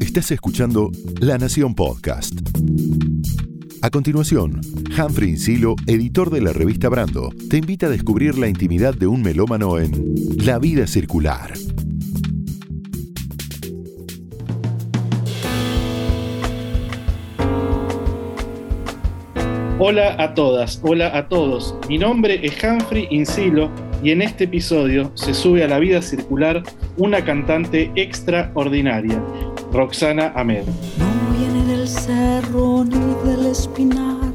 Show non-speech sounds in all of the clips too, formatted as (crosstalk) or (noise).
Estás escuchando La Nación Podcast. A continuación, Humphrey Insilo, editor de la revista Brando, te invita a descubrir la intimidad de un melómano en La vida circular. Hola a todas, hola a todos. Mi nombre es Humphrey Insilo y en este episodio se sube a la vida circular una cantante extraordinaria, Roxana Ahmed. No viene del cerro ni del espinar,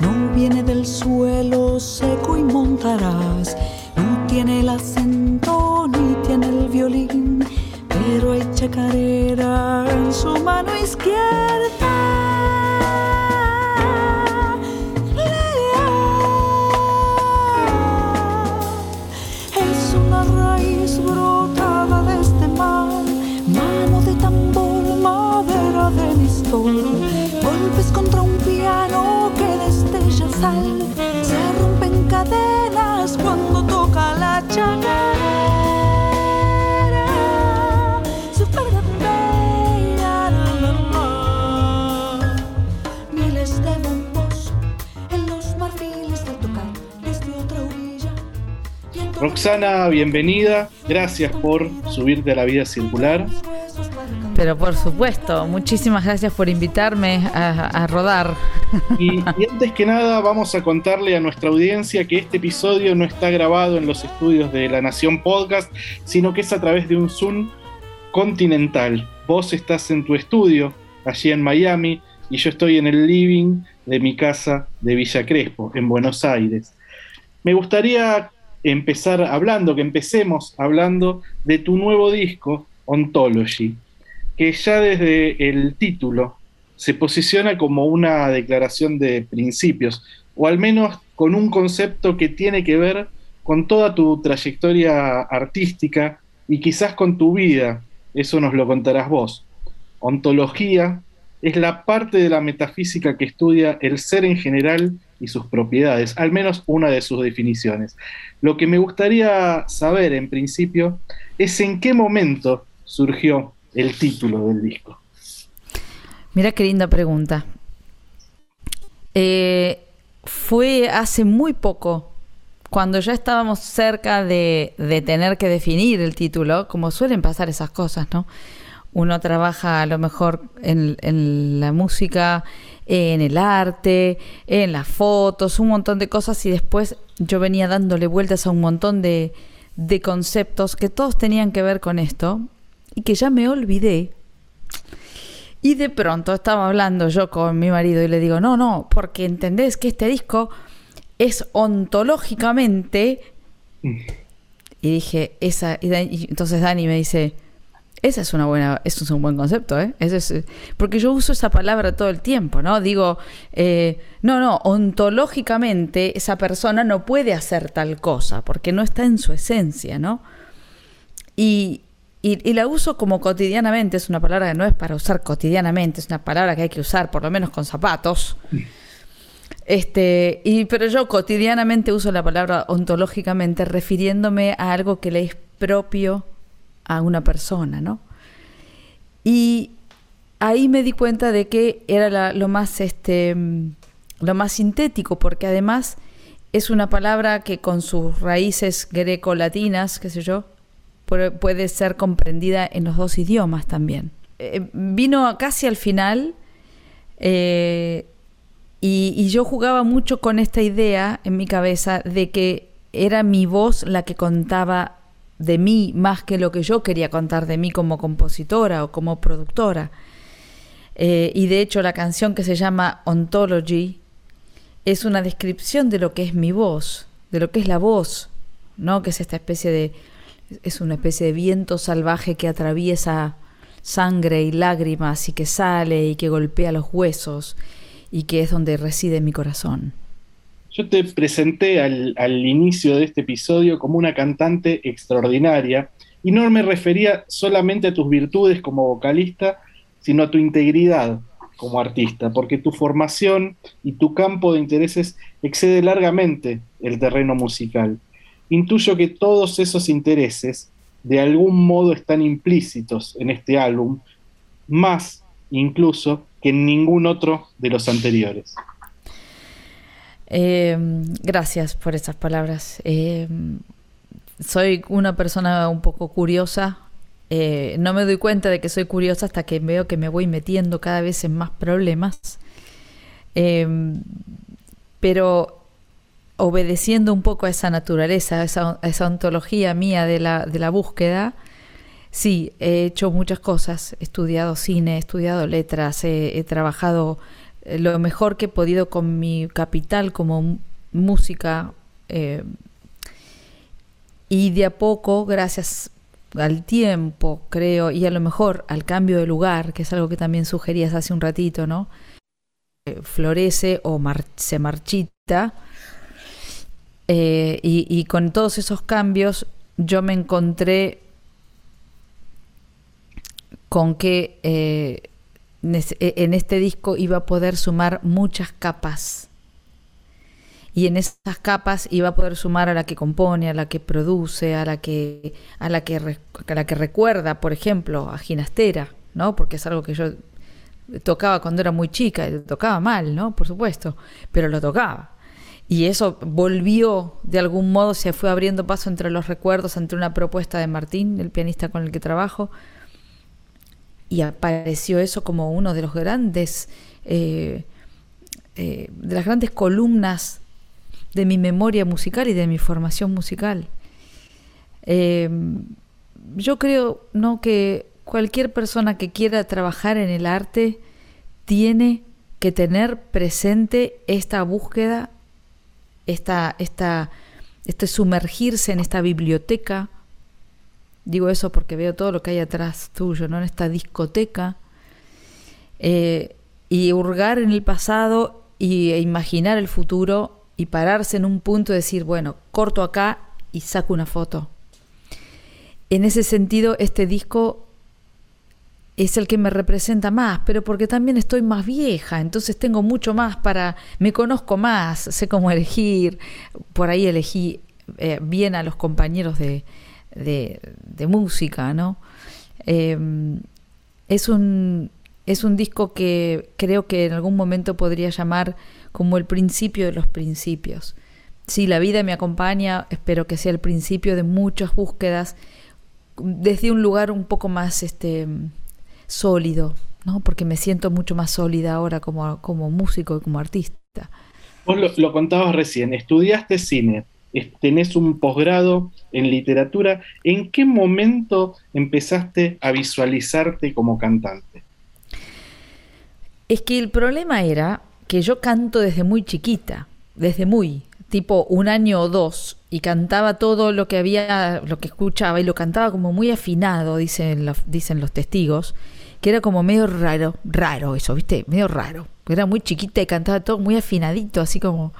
no viene del suelo seco y montarás, no tiene el acento ni tiene el violín, pero hay chacarera en su mano izquierda. Roxana, bienvenida. Gracias por subirte a la vida circular. Pero por supuesto, muchísimas gracias por invitarme a, rodar. Y, y antes que nada, vamos a contarle a nuestra audiencia que este episodio no está grabado en los estudios de La Nación Podcast, sino que es a través de un Zoom continental. Vos estás en tu estudio, allí en Miami, y yo estoy en el living de mi casa de Villa Crespo, en Buenos Aires. Me gustaría empezar hablando, que empecemos hablando de tu nuevo disco, Ontology, que ya desde el título se posiciona como una declaración de principios, o al menos con un concepto que tiene que ver con toda tu trayectoria artística y quizás con tu vida, eso nos lo contarás vos. Ontología es la parte de la metafísica que estudia el ser en general y sus propiedades, al menos una de sus definiciones. Lo que me gustaría saber en principio es en qué momento surgió el título del disco. Mira qué linda pregunta. Eh, fue hace muy poco, cuando ya estábamos cerca de, tener que definir el título, como suelen pasar esas cosas, ¿no? Uno trabaja a lo mejor en, la música, en el arte, en las fotos, un montón de cosas y después yo venía dándole vueltas a un montón de conceptos que todos tenían que ver con esto y que ya me olvidé. Y de pronto estaba hablando yo con mi marido y le digo, no, no, porque entendés que este disco es ontológicamente... Y dije, esa... Y Dan- y entonces Dani me dice, esa es una buena, eso es un buen concepto, ¿eh? Es- porque yo uso esa palabra todo el tiempo, ¿no? Digo, eh, no, no, ontológicamente esa persona no puede hacer tal cosa, porque no está en su esencia, ¿no? Y, y- la uso como cotidianamente, es una palabra que no es para usar cotidianamente, es una palabra que hay que usar por lo menos con zapatos. Este, y, pero yo cotidianamente uso la palabra ontológicamente refiriéndome a algo que le es propio a una persona, ¿no? Y ahí me di cuenta de que era la- lo más este lo más sintético, porque además es una palabra que con sus raíces greco-latinas, qué sé yo, puede, ser comprendida en los dos idiomas también. Eh, vino a- casi al final eh, y, yo jugaba mucho con esta idea en mi cabeza de que era mi voz la que contaba de mí más que lo que yo quería contar de mí como compositora o como productora. Eh, y de hecho la canción que se llama Ontology es una descripción de lo que es mi voz, de lo que es la voz, ¿no? Que es esta especie de es una especie de viento salvaje que atraviesa sangre y lágrimas y que sale y que golpea los huesos y que es donde reside mi corazón. Yo te presenté al, al inicio de este episodio como una cantante extraordinaria y no me refería solamente a tus virtudes como vocalista, sino a tu integridad como artista, porque tu formación y tu campo de intereses excede largamente el terreno musical. Intuyo que todos esos intereses de algún modo están implícitos en este álbum, más incluso que en ningún otro de los anteriores. Eh, gracias por esas palabras. Eh, soy una persona un poco curiosa. Eh, no me doy cuenta de que soy curiosa hasta que veo que me voy metiendo cada vez en más problemas. pero obedeciendo un poco a esa naturaleza, a esa, ontología mía de la, de la búsqueda, sí, he hecho muchas cosas. He estudiado cine, he estudiado letras, he trabajado eh, lo mejor que he podido con mi capital como música. Eh, y de a poco, gracias al tiempo, creo, y a lo mejor al cambio de lugar, que es algo que también sugerías hace un ratito, ¿no? Eh, florece o se marchita. Y, y, con todos esos cambios yo me encontré con que e, en este disco iba a poder sumar muchas capas. Y en esas capas iba a poder sumar a la que compone, a la que produce, a la que, a la que, a la que recuerda, por ejemplo, a Ginastera, ¿no? Porque es algo que yo tocaba cuando era muy chica, tocaba mal, ¿no? Por supuesto, pero lo tocaba. Y eso volvió, de algún modo, se fue abriendo paso entre los recuerdos, entre una propuesta de Martín, el pianista con el que trabajo, y apareció eso como uno de los grandes, eh, eh, de las grandes columnas de mi memoria musical y de mi formación musical. Eh, yo creo no que cualquier persona que quiera trabajar en el arte tiene que tener presente esta búsqueda, esta, esta, este sumergirse en esta biblioteca Digo eso porque veo todo lo que hay atrás tuyo, ¿no? En esta discoteca. Eh, y hurgar en el pasado y, e imaginar el futuro y pararse en un punto y decir, bueno, corto acá y saco una foto. En ese sentido, este disco es el que me representa más, pero porque también estoy más vieja, entonces tengo mucho más para, me conozco más, sé cómo elegir, por ahí elegí eh, bien a los compañeros de, de, música, ¿no? Em, es, un, es un disco que creo que en algún momento podría llamar como el principio de los principios. Si la vida me acompaña, espero que sea el principio de muchas búsquedas desde un lugar un poco más este, sólido, ¿no? porque me siento mucho más sólida ahora como, como músico y como artista. Vos lo, lo contabas recién, estudiaste cine, tenés un posgrado en literatura, ¿en qué momento empezaste a visualizarte como cantante? Es que el problema era que yo canto desde muy chiquita, desde muy, tipo un año o dos, y cantaba todo lo que había, lo que escuchaba, y lo cantaba como muy afinado, dicen los, dicen los testigos, que era como medio raro, raro eso, ¿viste? Medio raro. Era muy chiquita y cantaba todo muy afinadito, así como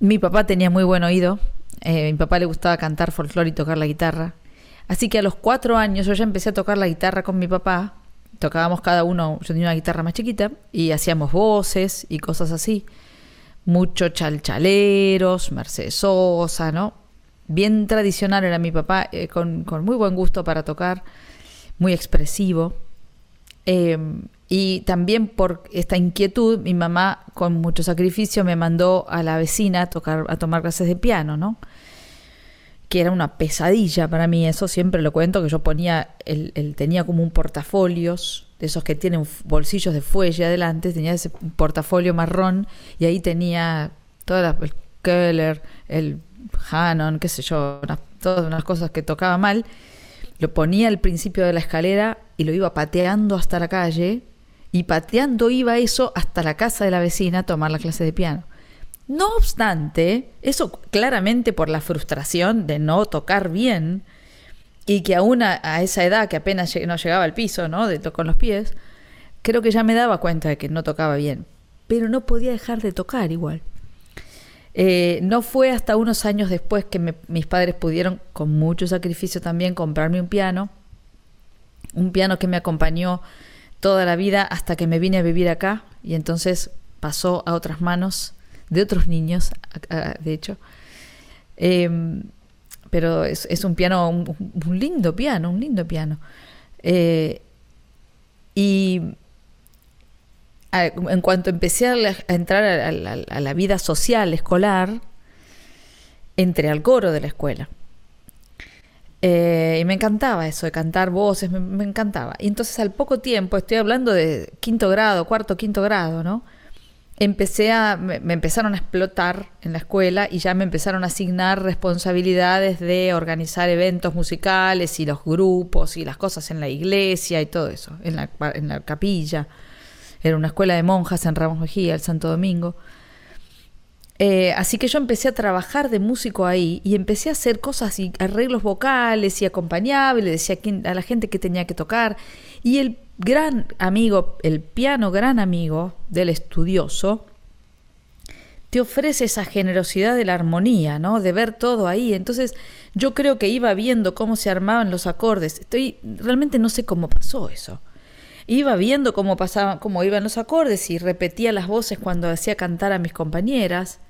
mi papá tenía muy buen oído. Eh, mi papá le gustaba cantar folclore y tocar la guitarra. Así que a los cuatro años yo ya empecé a tocar la guitarra con mi papá. Tocábamos cada uno, yo tenía una guitarra más chiquita, y hacíamos voces y cosas así. Mucho chalchaleros, Mercedes Sosa, ¿no? Bien tradicional era mi papá, eh, con, con, muy buen gusto para tocar, muy expresivo. Eh, y también por esta inquietud, mi mamá, con mucho sacrificio, me mandó a la vecina a, tocar, a tomar clases de piano, ¿no? Que era una pesadilla para mí, eso siempre lo cuento, que yo ponía, él, tenía como un portafolios, de esos que tienen bolsillos de fuelle adelante, tenía ese portafolio marrón, y ahí tenía todas el Keller, el Hanon, qué sé yo, todas unas cosas que tocaba mal. Lo ponía al principio de la escalera y lo iba pateando hasta la calle y pateando iba eso hasta la casa de la vecina a tomar la clase de piano. No obstante, eso claramente por la frustración de no tocar bien y que aún a, esa edad que apenas no llegaba al piso, ¿no? De con los pies, creo que ya me daba cuenta de que no tocaba bien, pero no podía dejar de tocar igual. Eh, no fue hasta unos años después que mis padres pudieron, con mucho sacrificio también, comprarme un piano, un piano que me acompañó toda la vida hasta que me vine a vivir acá y entonces pasó a otras manos de otros niños, de hecho. Em, pero es, un piano, un, lindo piano, un lindo piano. Eh, y en cuanto empecé a, entrar a, la- vida social, escolar, entré al coro de la escuela. Eh, y me encantaba eso de cantar voces, me, encantaba. Y entonces al poco tiempo, estoy hablando de quinto grado, cuarto, quinto grado, ¿no? Empecé a, me, empezaron a explotar en la escuela y ya me empezaron a asignar responsabilidades de organizar eventos musicales y los grupos y las cosas en la iglesia y todo eso, en la capilla. Era una escuela de monjas en Ramos Mejía, el Santo Domingo. Eh, así que yo empecé a trabajar de músico ahí y empecé a hacer cosas y arreglos vocales y acompañaba y decía a, a la gente que tenía que tocar. Y el gran amigo, el piano gran amigo del estudioso, te ofrece esa generosidad de la armonía, ¿no? De ver todo ahí. Entonces, yo creo que iba viendo cómo se armaban los acordes. Estoy realmente no sé cómo pasó eso. Iba viendo cómo pasaban, cómo iban los acordes y repetía las voces cuando hacía cantar a mis compañeras.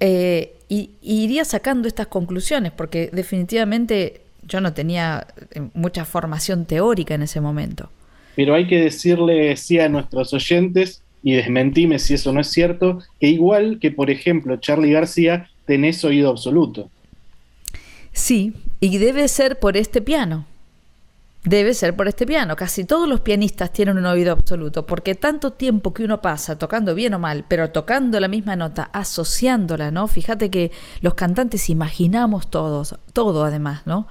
Eh, y, y iría sacando estas conclusiones, porque definitivamente yo no tenía eh, mucha formación teórica en ese momento. Pero hay que decirle sí a nuestros oyentes, y desmentime si eso no es cierto, que igual que, por ejemplo, Charlie García, tenés oído absoluto. Sí, y debe ser por este piano. Debe ser por este piano. Casi todos los pianistas tienen un oído absoluto, porque tanto tiempo que uno pasa tocando bien o mal, pero tocando la misma nota, asociándola, ¿no? Fíjate que los cantantes imaginamos todos, todo además, ¿no?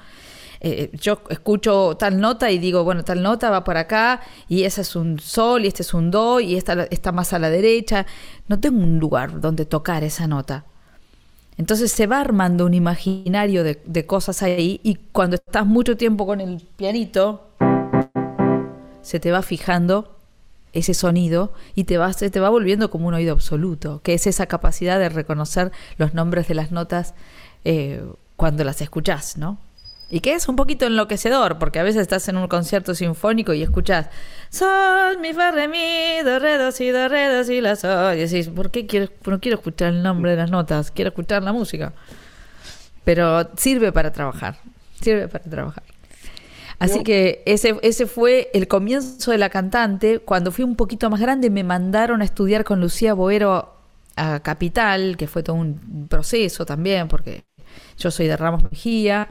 Eh, yo escucho tal nota y digo, bueno, tal nota va por acá y ese es un sol y este es un do y esta está más a la derecha. No tengo un lugar donde tocar esa nota. Entonces se va armando un imaginario de, de cosas ahí y cuando estás mucho tiempo con el pianito, se te va fijando ese sonido y te va, se te va volviendo como un oído absoluto, que es esa capacidad de reconocer los nombres de las notas eh, cuando las escuchás, ¿no? Y que es un poquito enloquecedor, porque a veces estás en un concierto sinfónico y escuchás Sol, mi, fa, re, mi, do, re, do, si, do, re, do, si, la, sol. Y decís, ¿por qué quiero, no quiero escuchar el nombre de las notas? Quiero escuchar la música. Pero sirve para trabajar, sirve para trabajar. Así No. que ese, ese fue el comienzo de la cantante. Cuando fui un poquito más grande me mandaron a estudiar con Lucía Boero a Capital, que fue todo un proceso también, porque yo soy de Ramos Mejía.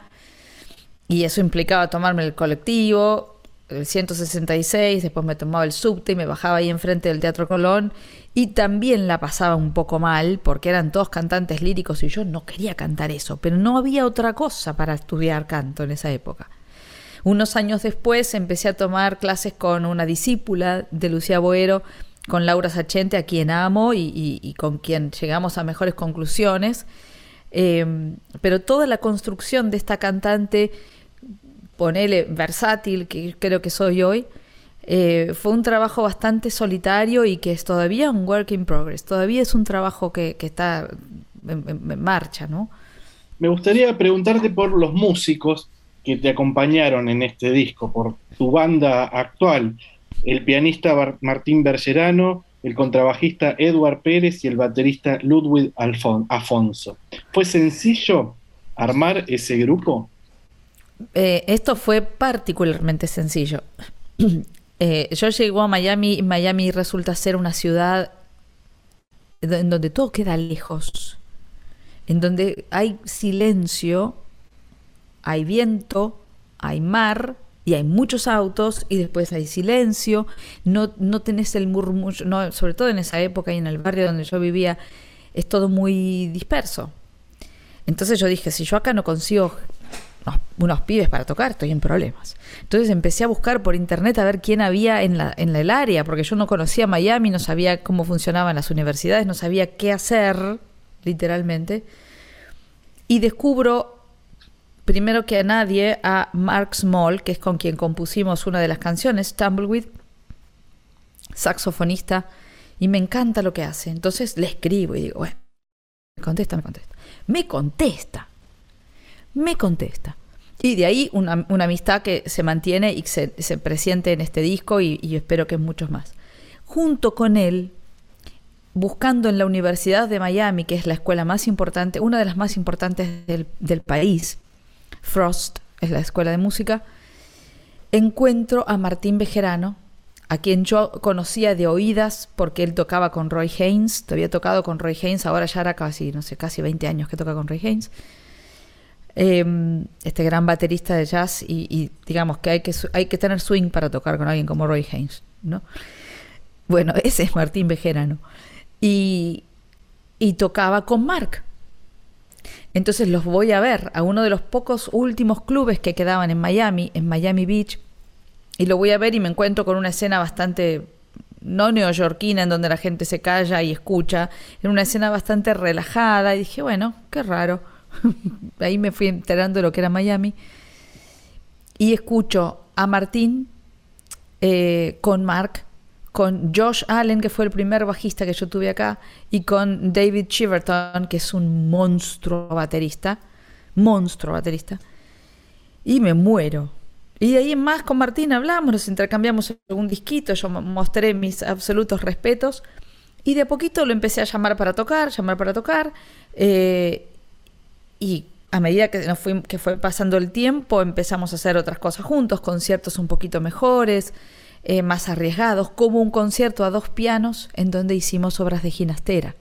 Y eso implicaba tomarme el colectivo, el 166, después me tomaba el subte y me bajaba ahí enfrente del Teatro Colón. Y también la pasaba un poco mal, porque eran todos cantantes líricos y yo no quería cantar eso, pero no había otra cosa para estudiar canto en esa época. Unos años después empecé a tomar clases con una discípula de Lucía Boero, con Laura Sachente, a quien amo y, con quien llegamos a mejores conclusiones. Eh, pero toda la construcción de esta cantante, ponele versátil, que creo que soy hoy, eh, fue un trabajo bastante solitario y que es todavía un work in progress. Todavía es un trabajo que, está en, marcha, ¿no? Me gustaría preguntarte por los músicos que te acompañaron en este disco, por tu banda actual, el pianista Martín Bergerano, el contrabajista Edward Pérez y el baterista Ludwig Alfon- Afonso. ¿Fue sencillo armar ese grupo? Eh, esto fue particularmente sencillo. (clears throat) Eh, yo llego a Miami y Miami resulta ser una ciudad en donde todo queda lejos, en donde hay silencio, hay viento, hay mar y hay muchos autos y después hay silencio, no, no tenés el murmullo, no, sobre todo en esa época y en el barrio donde yo vivía, es todo muy disperso. Entonces yo dije, si yo acá no consigo unos, pibes para tocar, estoy en problemas. Entonces empecé a buscar por internet a ver quién había en, en el área, porque yo no conocía Miami, no sabía cómo funcionaban las universidades, no sabía qué hacer, literalmente. Y descubro, primero que a nadie, a Mark Small, que es con quien compusimos una de las canciones, Tumbleweed, saxofonista, y me encanta lo que hace. Entonces le escribo y digo, bueno, me contesta, me contesta. Me contesta. Me contesta. Y de ahí una, una amistad que se mantiene y se, se presiente en este disco y, espero que en muchos más. Junto con él buscando en la Universidad de Miami, que es la escuela más importante, una de las más importantes del, del país, Frost es la escuela de música, encuentro a Martín Bejerano, a quien yo conocía de oídas porque él tocaba con Roy Haynes, había tocado con Roy Haynes, ahora ya era casi, no sé, casi 20 años que toca con Roy Haynes. Eh, este gran baterista de jazz y, y, digamos que hay, que hay que tener swing para tocar con alguien como Roy Haynes, ¿no? Bueno, (laughs) ese es Martín Bejerano. Y, y tocaba con Mark. Entonces los voy a ver a uno de los pocos últimos clubes que quedaban en Miami, en Miami Beach, y lo voy a ver y me encuentro con una escena bastante no neoyorquina en donde la gente se calla y escucha, en una escena bastante relajada y dije, bueno, qué raro. (laughs) Ahí me fui enterando de lo que era Miami y escucho a Martín eh, con Mark, con Josh Allen, que fue el primer bajista que yo tuve acá, y con David Chiverton, que es un monstruo baterista, monstruo baterista, y me muero y de ahí más con Martín hablamos, nos intercambiamos algún disquito, yo mostré mis absolutos respetos y de a poquito lo empecé a llamar para tocar, llamar para tocar. Eh, y a medida que, nos fue, que fue pasando el tiempo empezamos a hacer otras cosas juntos, conciertos un poquito mejores, eh, más arriesgados, como un concierto a dos pianos en donde hicimos obras de ginastera.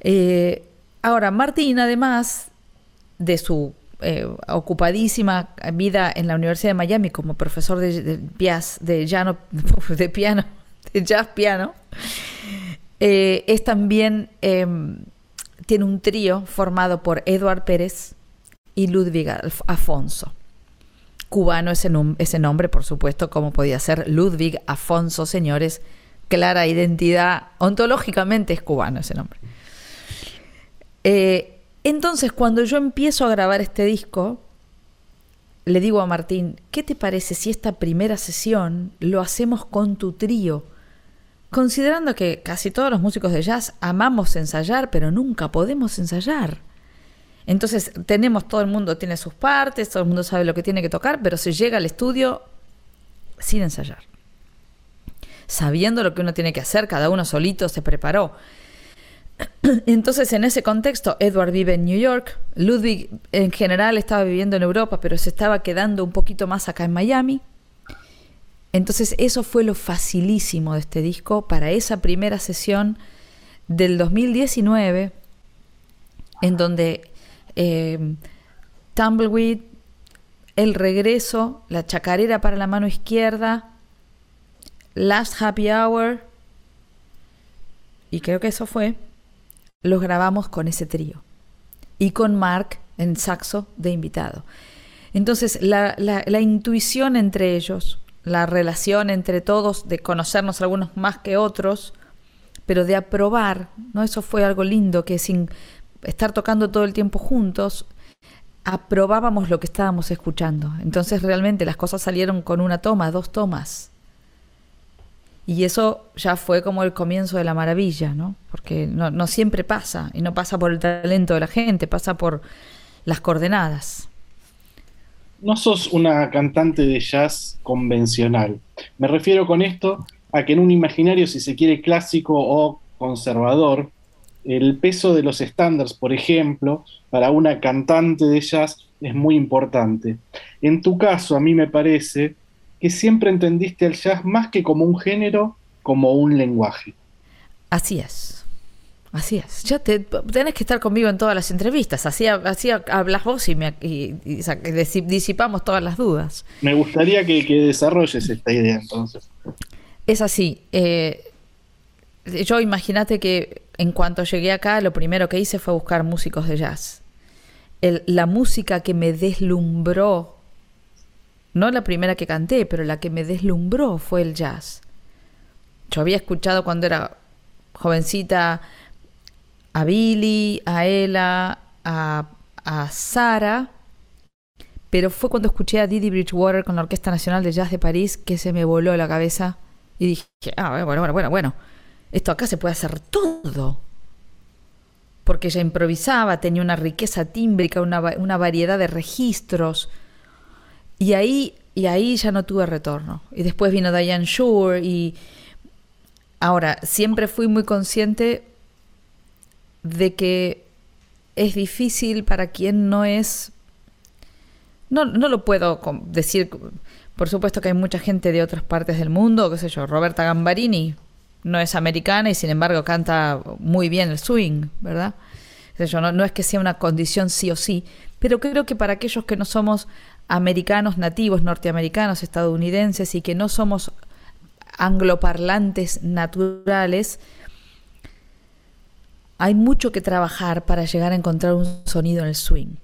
Eh, ahora, Martín, además de su eh, ocupadísima vida en la Universidad de Miami como profesor de, de, de, (laughs) de piano, de jazz piano, es también, eh, tiene un trío formado por Eduard Pérez y Ludwig Afonso. Cubano ese, ese nombre, por supuesto, como podía ser Ludwig Afonso, señores, clara identidad, ontológicamente es cubano ese nombre. Eh, entonces, cuando yo empiezo a grabar este disco, le digo a Martín, ¿qué te parece si esta primera sesión lo hacemos con tu trío? Considerando que casi todos los músicos de jazz amamos ensayar, pero nunca podemos ensayar. Entonces tenemos, todo el mundo tiene sus partes, todo el mundo sabe lo que tiene que tocar, pero se llega al estudio sin ensayar. Sabiendo lo que uno tiene que hacer, cada uno solito se preparó. (clears throat) Entonces, en ese contexto, Edward vive en New York, Ludwig en general estaba viviendo en Europa, pero se estaba quedando un poquito más acá en Miami. Entonces, eso fue lo facilísimo de este disco para esa primera sesión del 2019, en donde eh, Tumbleweed, El Regreso, La Chacarera para la mano izquierda, Last Happy Hour, y creo que eso fue los grabamos con ese trío y con Mark en saxo de invitado. Entonces, la, la, la, intuición entre ellos, la relación entre todos, de conocernos algunos más que otros, pero de aprobar, ¿no? Eso fue algo lindo, que sin estar tocando todo el tiempo juntos, aprobábamos lo que estábamos escuchando. Entonces, realmente las cosas salieron con una toma, dos tomas. Y eso ya fue como el comienzo de la maravilla, ¿no? Porque no, no, siempre pasa, y no pasa por el talento de la gente, pasa por las coordenadas. No sos una cantante de jazz convencional. Me refiero con esto a que en un imaginario, si se quiere clásico o conservador, el peso de los estándares, por ejemplo, para una cantante de jazz es muy importante. En tu caso, a mí me parece que siempre entendiste el jazz más que como un género, como un lenguaje. Así es. Así es. Ya te, tenés que estar conmigo en todas las entrevistas. Así, así hablas vos y, me, y, y, disipamos todas las dudas. Me gustaría que, que, desarrolles esta idea entonces. Es así. Eh, yo imagínate que en cuanto llegué acá, lo primero que hice fue buscar músicos de jazz. El, la música que me deslumbró no la primera que canté, pero la que me deslumbró fue el jazz. Yo había escuchado cuando era jovencita a Billy, a Ella, a, a Sara, pero fue cuando escuché a Didi Bridgewater con la Orquesta Nacional de Jazz de París que se me voló la cabeza y dije, ah, bueno, bueno, bueno, bueno, esto acá se puede hacer todo. Porque ella improvisaba, tenía una riqueza tímbrica, una, una variedad de registros y ahí, y ahí ya no tuve retorno. Y después vino Diane Shore y Ahora, siempre fui muy consciente de que es difícil para quien no es... No, no lo puedo decir, por supuesto que hay mucha gente de otras partes del mundo, qué sé yo, Roberta Gambarini no es americana y sin embargo canta muy bien el swing, ¿verdad? Yo, no, no es que sea una condición sí o sí, pero creo que para aquellos que no somos americanos nativos, norteamericanos, estadounidenses y que no somos angloparlantes naturales, hay mucho que trabajar para llegar a encontrar un sonido en el swing.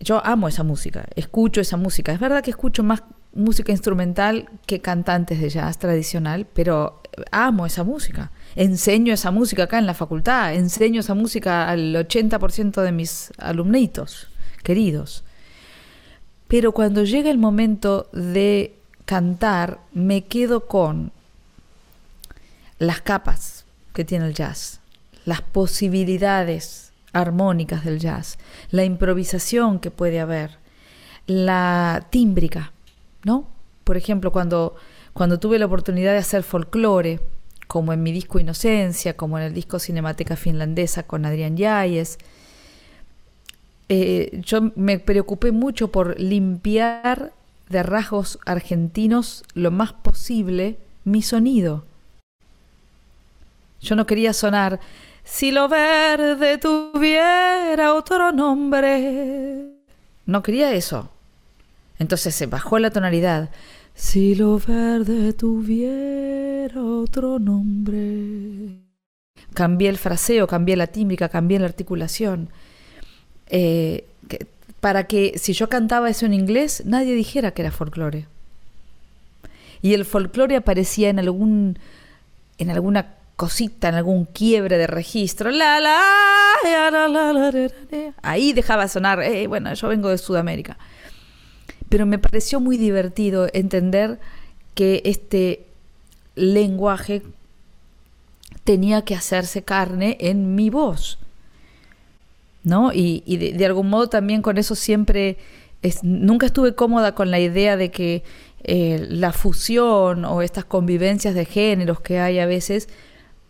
yo amo esa música, escucho esa música. Es verdad que escucho más música instrumental que cantantes de jazz tradicional, pero amo esa música. Enseño esa música acá en la facultad, enseño esa música al 80% de mis alumnitos queridos. Pero cuando llega el momento de cantar, me quedo con las capas que tiene el jazz, las posibilidades armónicas del jazz, la improvisación que puede haber, la tímbrica, ¿no? Por ejemplo, cuando, cuando tuve la oportunidad de hacer folclore, como en mi disco Inocencia, como en el disco Cinemateca Finlandesa con Adrián Yáñez, eh, yo me preocupé mucho por limpiar de rasgos argentinos lo más posible mi sonido. Yo no quería sonar, si lo verde tuviera otro nombre. No quería eso. Entonces se bajó la tonalidad. Si lo verde tuviera otro nombre. Cambié el fraseo, cambié la tímbrica, cambié la articulación. Eh, para que si yo cantaba eso en inglés, nadie dijera que era folclore. Y el folclore aparecía en algún en alguna cosita, en algún quiebre de registro. La, la, Ahí dejaba sonar, eh, bueno, yo vengo de Sudamérica. Pero me pareció muy divertido entender que este lenguaje tenía que hacerse carne en mi voz. ¿No? Y, de, algún modo también con eso siempre nunca estuve cómoda con la idea de que eh, la fusión o estas convivencias de géneros que hay a veces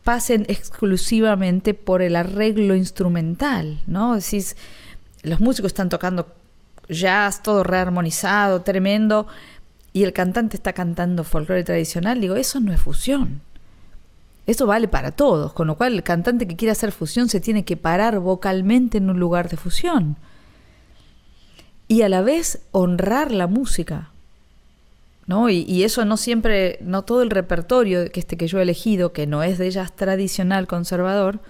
pasen exclusivamente por el arreglo instrumental, ¿no? Decís, los músicos están tocando jazz, todo rearmonizado, tremendo, y el cantante está cantando folclore tradicional, digo, eso no es fusión. Eso vale para todos, con lo cual el cantante que quiere hacer fusión se tiene que parar vocalmente en un lugar de fusión. Y a la vez honrar la música, y, eso no siempre, no todo el repertorio que, este que yo he elegido, que no es de jazz tradicional conservador,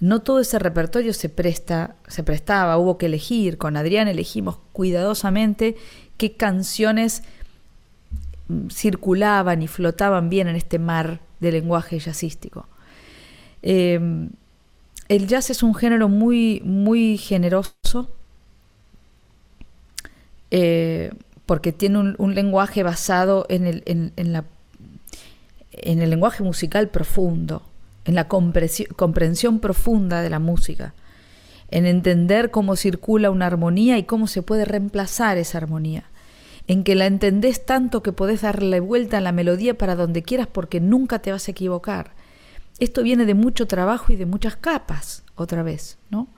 no todo ese repertorio se presta, se prestaba, hubo que elegir. Con Adrián elegimos cuidadosamente qué canciones mm, circulaban y flotaban bien en este mar de lenguaje jazzístico. Em, el jazz es un género muy, muy generoso. Eh, porque tiene un, lenguaje basado en el, en, la, en el lenguaje musical profundo, en la comprensión profunda de la música, en entender cómo circula una armonía y cómo se puede reemplazar esa armonía, en que la entendés tanto que podés darle vuelta a la melodía para donde quieras porque nunca te vas a equivocar. Esto viene de mucho trabajo y de muchas capas, otra vez, ¿no?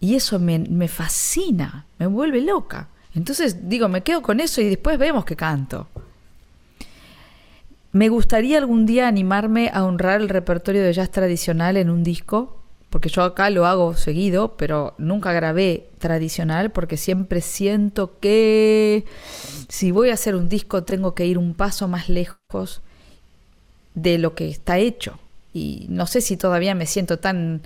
Y eso me, me fascina, me vuelve loca. Entonces digo, me quedo con eso y después vemos que canto. Me gustaría algún día animarme a honrar el repertorio de jazz tradicional en un disco, porque yo acá lo hago seguido, pero nunca grabé tradicional porque siempre siento que si voy a hacer un disco tengo que ir un paso más lejos de lo que está hecho. Y no sé si todavía me siento tan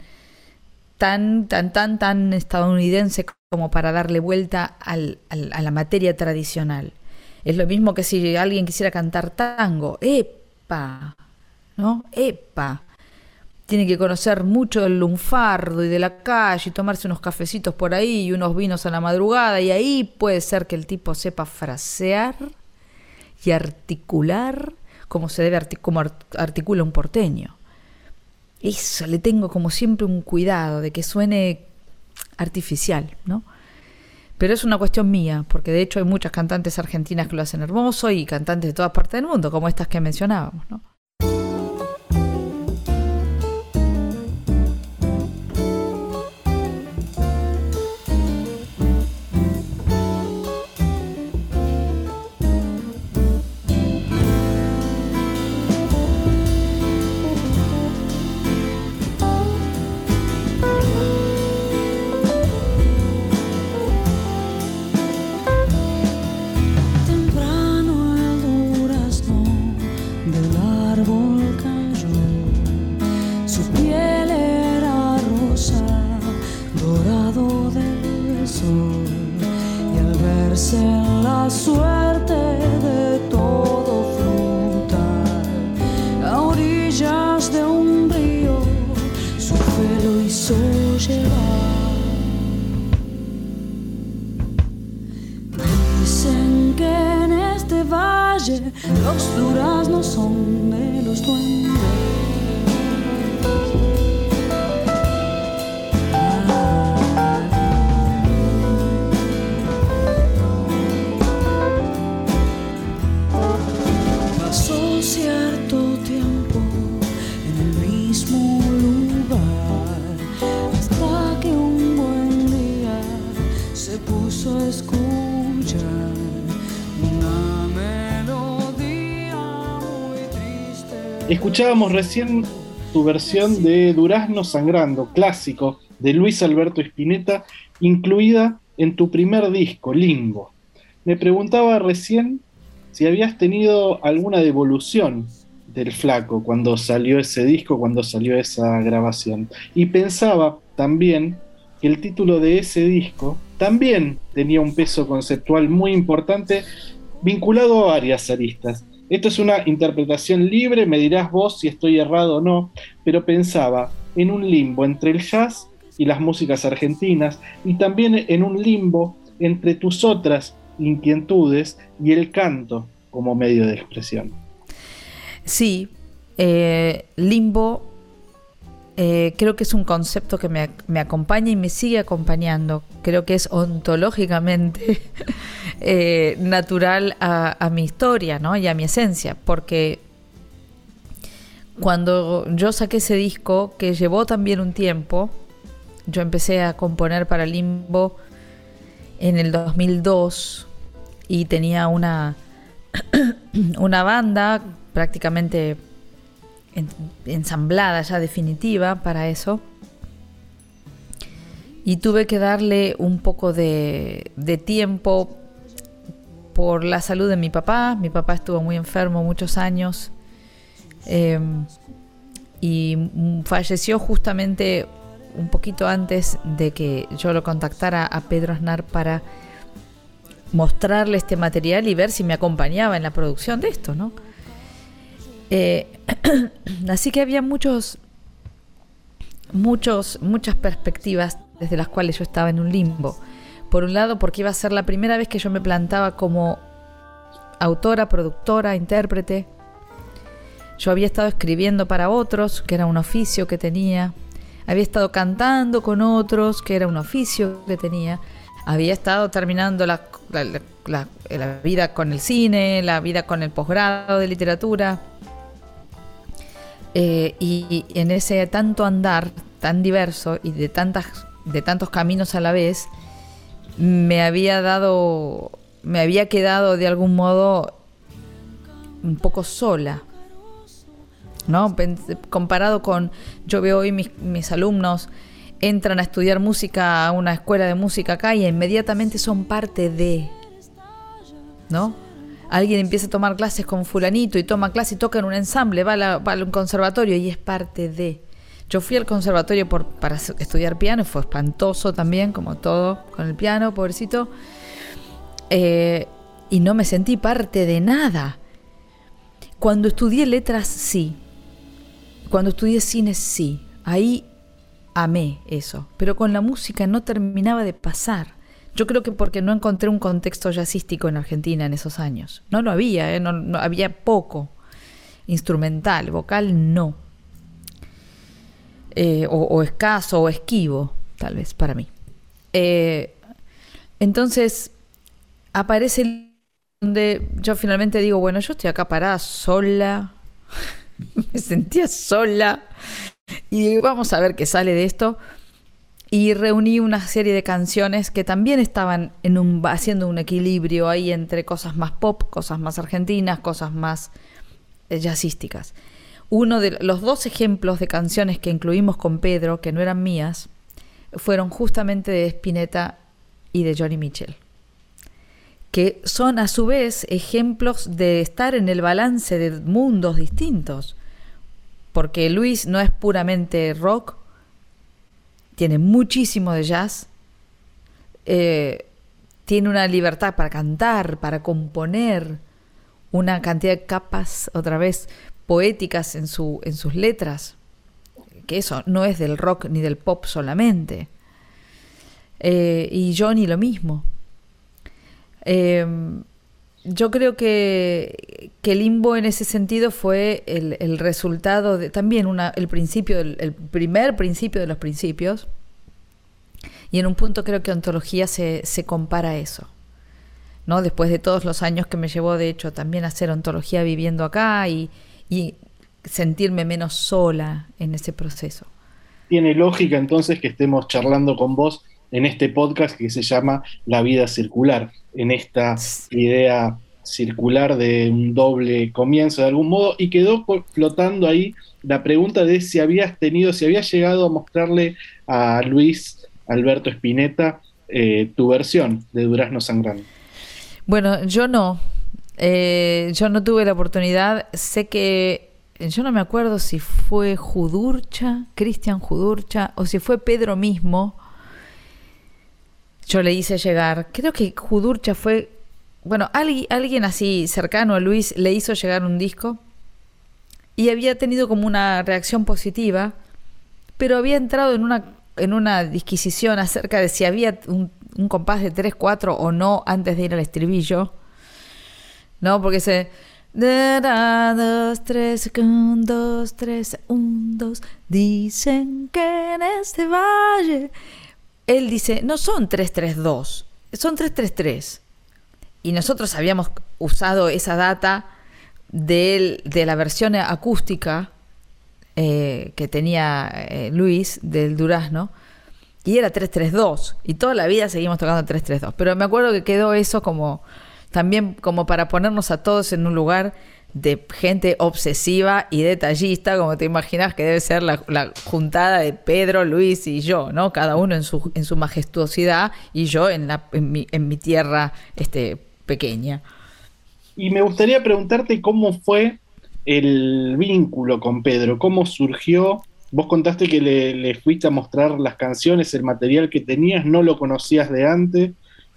tan, tan, tan, tan estadounidense como para darle vuelta a la materia tradicional. Es lo mismo que si alguien quisiera cantar tango. ¡Epa! ¿No? ¡Epa! Tiene que conocer mucho del lunfardo y de la calle y tomarse unos cafecitos por ahí y unos vinos a la madrugada y ahí puede ser que el tipo sepa frasear y articular como se debe como articula un porteño eso le tengo como siempre un cuidado de que suene artificial, ¿no? Pero es una cuestión mía, porque de hecho hay muchas cantantes argentinas que lo hacen hermoso y cantantes de todas partes del mundo, como estas que mencionábamos, ¿no? suerte de todo frutal, a orillas de un río, su fe lo hizo llevar. Dicen que en este valle los duraznos son de los duendes. Escuchábamos recién tu versión de Durazno Sangrando, clásico de Luis Alberto Spinetta, incluida en tu primer disco, Limbo. Me preguntaba recién si habías tenido alguna devolución del flaco cuando salió ese disco, cuando salió esa grabación. Y pensaba también que el título de ese disco también tenía un peso conceptual muy importante vinculado a varias aristas. Esto es una interpretación libre, me dirás vos si estoy errado o no, pero pensaba en un limbo entre el jazz y las músicas argentinas y también en un limbo entre tus otras inquietudes y el canto como medio de expresión. Sí, eh, limbo eh, creo que es un concepto que me, me, acompaña y me sigue acompañando. Creo que es ontológicamente (laughs) eh, natural a, mi historia ¿no? y a mi esencia, porque cuando yo saqué ese disco, que llevó también un tiempo, yo empecé a componer para Limbo en el 2002 y tenía una, (clears throat) una banda prácticamente ensamblada ya definitiva para eso. Y tuve que darle un poco de, tiempo por la salud de mi papá. Mi papá estuvo muy enfermo muchos años em, y falleció justamente un poquito antes de que yo lo contactara a Pedro Aznar para mostrarle este material y ver si me acompañaba en la producción de esto, ¿no? Eh, (clears throat) así que había muchos, muchos, muchas perspectivas desde las cuales yo estaba en un limbo. Por un lado, porque iba a ser la primera vez que yo me plantaba como autora, productora, intérprete. Yo había estado escribiendo para otros, que era un oficio que tenía. Había estado cantando con otros, que era un oficio que tenía. Había estado terminando la, la vida con el cine, la vida con el posgrado de literatura. Eh, y, en ese tanto andar tan diverso y de, tantas, de tantos caminos a la vez, me había dado, me había quedado de algún modo un poco sola. ¿no? Comparado con, yo veo hoy mis, mis alumnos entran a estudiar música a una escuela de música acá y inmediatamente son parte de, ¿no? Alguien empieza a tomar clases con fulanito y toma clase y toca en un ensamble, va, a un conservatorio y es parte de... Yo fui al conservatorio para estudiar piano fue espantoso también, como todo con el piano, pobrecito. Eh, y no me sentí parte de nada. Cuando estudié letras, sí. Cuando estudié cine, sí. Ahí amé eso. Pero con la música no terminaba de pasar. Yo creo que porque no encontré un contexto jazzístico en Argentina en esos años. No lo había, ¿eh? no, había poco. Instrumental, vocal no. Eh, o, escaso o esquivo, tal vez, para mí. Eh, Entonces aparece donde yo finalmente digo, bueno, yo estoy acá parada sola, (laughs) me sentía sola y vamos a ver qué sale de esto. Y reuní una serie de canciones que también estaban en un, haciendo un equilibrio ahí entre cosas más pop, cosas más argentinas, cosas más eh, jazzísticas. Uno de los dos ejemplos de canciones que incluimos con Pedro, que no eran mías, fueron justamente de Spinetta y de Johnny Mitchell, que son a su vez ejemplos de estar en el balance de mundos distintos, porque Luis no es puramente rock, tiene muchísimo de jazz, eh, tiene una libertad para cantar, para componer, una cantidad de capas, otra vez, poéticas en, su, en sus letras, que eso no es del rock ni del pop solamente. Eh, y Johnny lo mismo. Em, yo creo que, que, Limbo en ese sentido fue el, resultado de también una, el principio, el, primer principio de los principios. Y en un punto creo que ontología se, se compara a eso. ¿no? Después de todos los años que me llevó, de hecho, también hacer ontología viviendo acá y sentirme menos sola en ese proceso. Tiene lógica entonces que estemos charlando con vos en este podcast que se llama La vida circular, en esta idea circular de un doble comienzo de algún modo, y quedó flotando ahí la pregunta de si habías tenido, si habías llegado a mostrarle a Luis Alberto Spinetta eh, tu versión de Durazno Sangrando. Bueno, yo no, eh, yo no tuve la oportunidad, sé que yo no me acuerdo si fue Judurcha, Cristian Judurcha, o si fue Pedro mismo. Yo le hice llegar, creo que Judurcha fue, bueno, alguien, alguien así cercano a Luis le hizo llegar un disco y había tenido como una reacción positiva, pero había entrado en una, en una disquisición acerca de si había un, un compás de 3-4 o no antes de ir al estribillo. ¿no? Porque se... Dos, tres, un, dos, tres, un, dos. Dicen que en este valle. Él dice, no son 332, son 333. Y nosotros habíamos usado esa data de, de la versión acústica eh, que tenía eh, Luis del Durazno. Y era 332. Y toda la vida seguimos tocando 332. Pero me acuerdo que quedó eso como también como para ponernos a todos en un lugar de gente obsesiva y detallista, como te imaginas que debe ser la, juntada de Pedro, Luis y yo, ¿no? Cada uno en su, en su majestuosidad y yo en, la, en, mi, en mi tierra este, pequeña. Y me gustaría preguntarte cómo fue el vínculo con Pedro, cómo surgió. Vos contaste que le, le fuiste a mostrar las canciones, el material que tenías, no lo conocías de antes.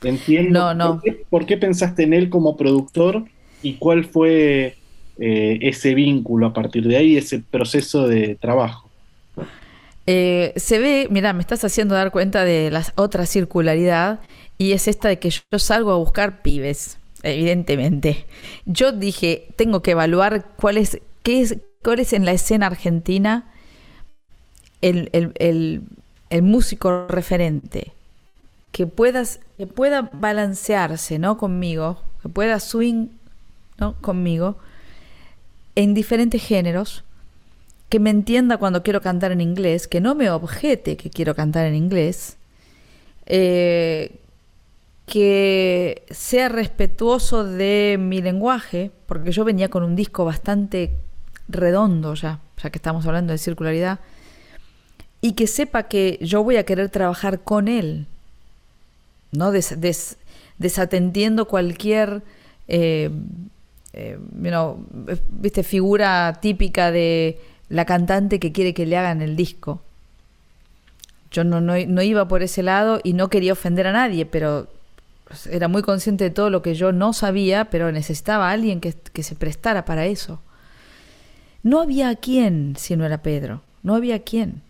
Entiendo. No, no. ¿Por qué, pensaste en él como productor y cuál fue eh, ese vínculo a partir de ahí, ese proceso de trabajo? Eh, se ve, mira, me estás haciendo dar cuenta de la otra circularidad y es esta de que yo salgo a buscar pibes, evidentemente. Yo dije, tengo que evaluar cuál es, qué es, cuál es en la escena argentina el, el músico referente que puedas que pueda balancearse no conmigo que pueda swing no conmigo en diferentes géneros que me entienda cuando quiero cantar en inglés que no me objete que quiero cantar en inglés eh, que sea respetuoso de mi lenguaje porque yo venía con un disco bastante redondo ya ya que estamos hablando de circularidad y que sepa que yo voy a querer trabajar con él ¿no? desatendiendo cualquier eh, eh, ¿viste? figura típica de la cantante que quiere que le hagan el disco. Yo no, no, no iba por ese lado y no quería ofender a nadie, pero era muy consciente de todo lo que yo no sabía, pero necesitaba a alguien que, que se prestara para eso. No había a quién si no era Pedro, no había a quién.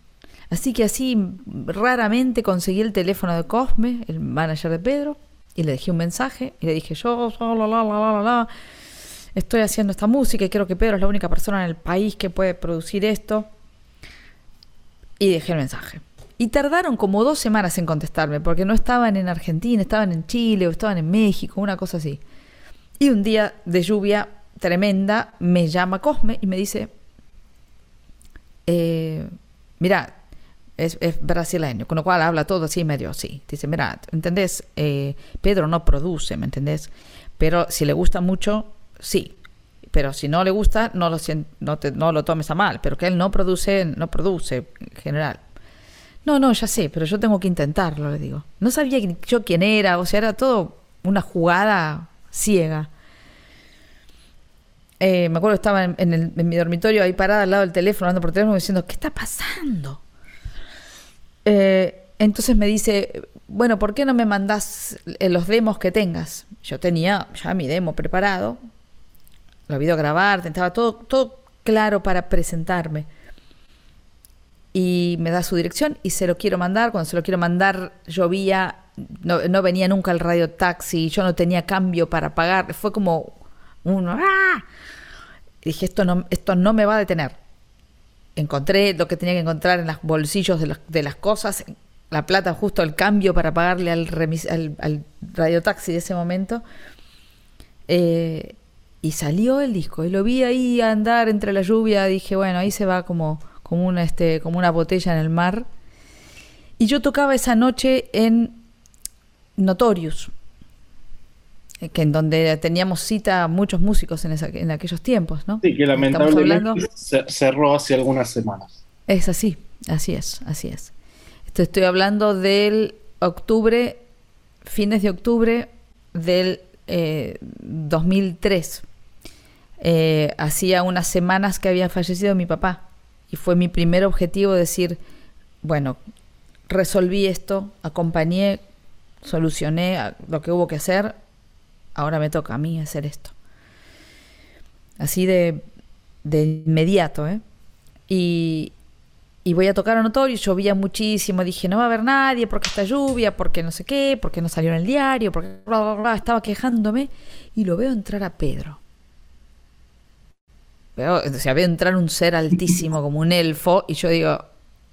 Así que así raramente conseguí el teléfono de Cosme, el manager de Pedro, y le dejé un mensaje y le dije, yo, estoy haciendo esta música y creo que Pedro es la única persona en el país que puede producir esto. Y dejé el mensaje. Y tardaron como dos semanas en contestarme, porque no estaban en Argentina, estaban en Chile o estaban en México, una cosa así. Y un día de lluvia tremenda me llama Cosme y me dice, eh, mira, es, brasileño, con lo cual habla todo así medio así. Dice, mira, ¿entendés? Eh, Pedro no produce, ¿me entendés? Pero si le gusta mucho, sí. Pero si no le gusta, no lo, no, no lo tomes a mal. Pero que él no produce, no produce en general. No, no, ya sé, pero yo tengo que intentarlo, le digo. No sabía yo quién era, o sea, era todo una jugada ciega. Eh, me acuerdo que estaba en, mi dormitorio ahí parada al lado del teléfono, hablando por teléfono, diciendo, ¿qué está pasando? Eh, entonces me dice, bueno, ¿por qué no me mandas eh, los demos que tengas? Yo tenía ya mi demo preparado, lo había ido grabar, estaba todo, todo claro para presentarme y me da su dirección y se lo quiero mandar. Cuando se lo quiero mandar, llovía, no, no venía nunca el radio taxi, yo no tenía cambio para pagar. Fue como uno, ¡ah! dije, esto no, esto no me va a detener. Encontré lo que tenía que encontrar en los bolsillos de, de las cosas, la plata, justo el cambio para pagarle al, al, al radio taxi de ese momento. Eh, y salió el disco y lo vi ahí andar entre la lluvia. Dije, bueno, ahí se va como como una, este, como una botella en el mar. Y yo tocaba esa noche en Notorious, eh, que en donde teníamos cita muchos músicos en, esa, en aquellos tiempos, ¿no? Sí, que lamentablemente cerró hace algunas semanas. Es así, así es, así es. Estoy hablando del octubre, fines de octubre del 2003. Eh, eh, hacía unas semanas que había fallecido mi papá. Y fue mi primer objetivo decir, bueno, resolví esto, acompañé, solucioné lo que hubo que hacer, ahora me toca a mí hacer esto. Así de, de inmediato, ¿eh? Y, y voy a tocar a Notorio, llovía muchísimo, dije, no va a haber nadie porque está lluvia, porque no sé qué, porque no salió en el diario, porque estaba quejándome y lo veo entrar a Pedro. Veo, o sea, veo entrar un ser altísimo como un elfo y yo digo,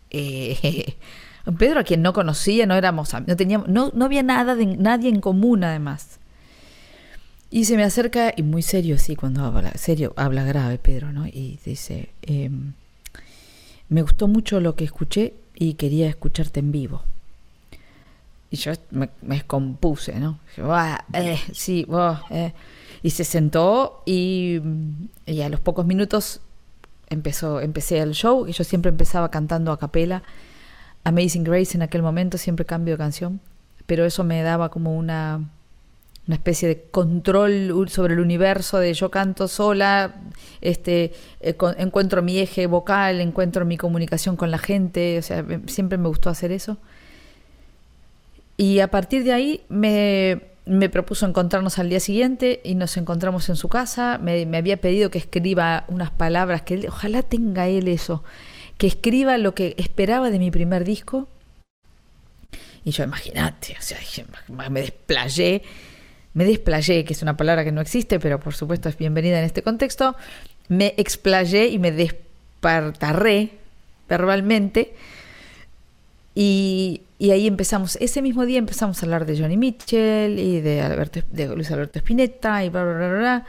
eh, (laughs) Pedro a quien no conocía, no éramos, no teníamos, no, no había nada de nadie en común además. Y se me acerca, y muy serio, sí, cuando habla, serio, habla grave Pedro, ¿no? Y dice, em, me gustó mucho lo que escuché y quería escucharte en vivo. Y yo me, me descompuse, ¿no? eh, sí, eh. Y se sentó y, a los pocos minutos empezó, empecé el show y yo siempre empezaba cantando a capela. Amazing Grace en aquel momento, siempre cambio de canción, pero eso me daba como una, una especie de control sobre el universo de yo canto sola, este, eh, encuentro mi eje vocal, encuentro mi comunicación con la gente, o sea, siempre me gustó hacer eso. Y a partir de ahí me, me propuso encontrarnos al día siguiente y nos encontramos en su casa. Me, había pedido que escriba unas palabras, que ojalá tenga él eso, que escriba lo que esperaba de mi primer disco. Y yo, imagínate, o sea, me desplayé, me desplayé, que es una palabra que no existe, pero por supuesto es bienvenida en este contexto. Me explayé y me despartarré verbalmente. Y ahí empezamos, ese mismo día empezamos a hablar de Johnny Mitchell y de, Alberto, de Luis Alberto Spinetta y bla, bla, bla, bla.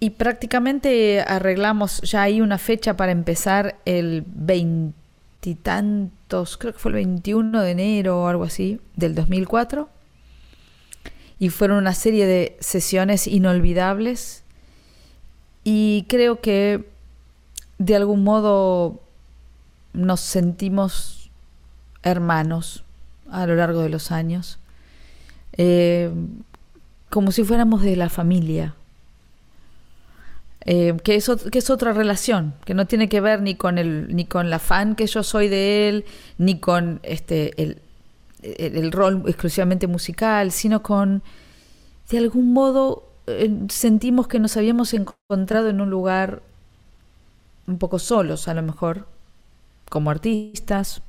Y prácticamente arreglamos ya ahí una fecha para empezar el veintitantos, creo que fue el 21 de enero o algo así, del 2004. Y fueron una serie de sesiones inolvidables. Y creo que de algún modo nos sentimos hermanos a lo largo de los años, eh, como si fuéramos de la familia, eh, que, es, que es otra relación, que no tiene que ver ni con, el, ni con la fan que yo soy de él, ni con este, el, el, rol exclusivamente musical, sino con, de algún modo, eh, sentimos que nos habíamos encontrado en un lugar un poco solos, a lo mejor, como artistas,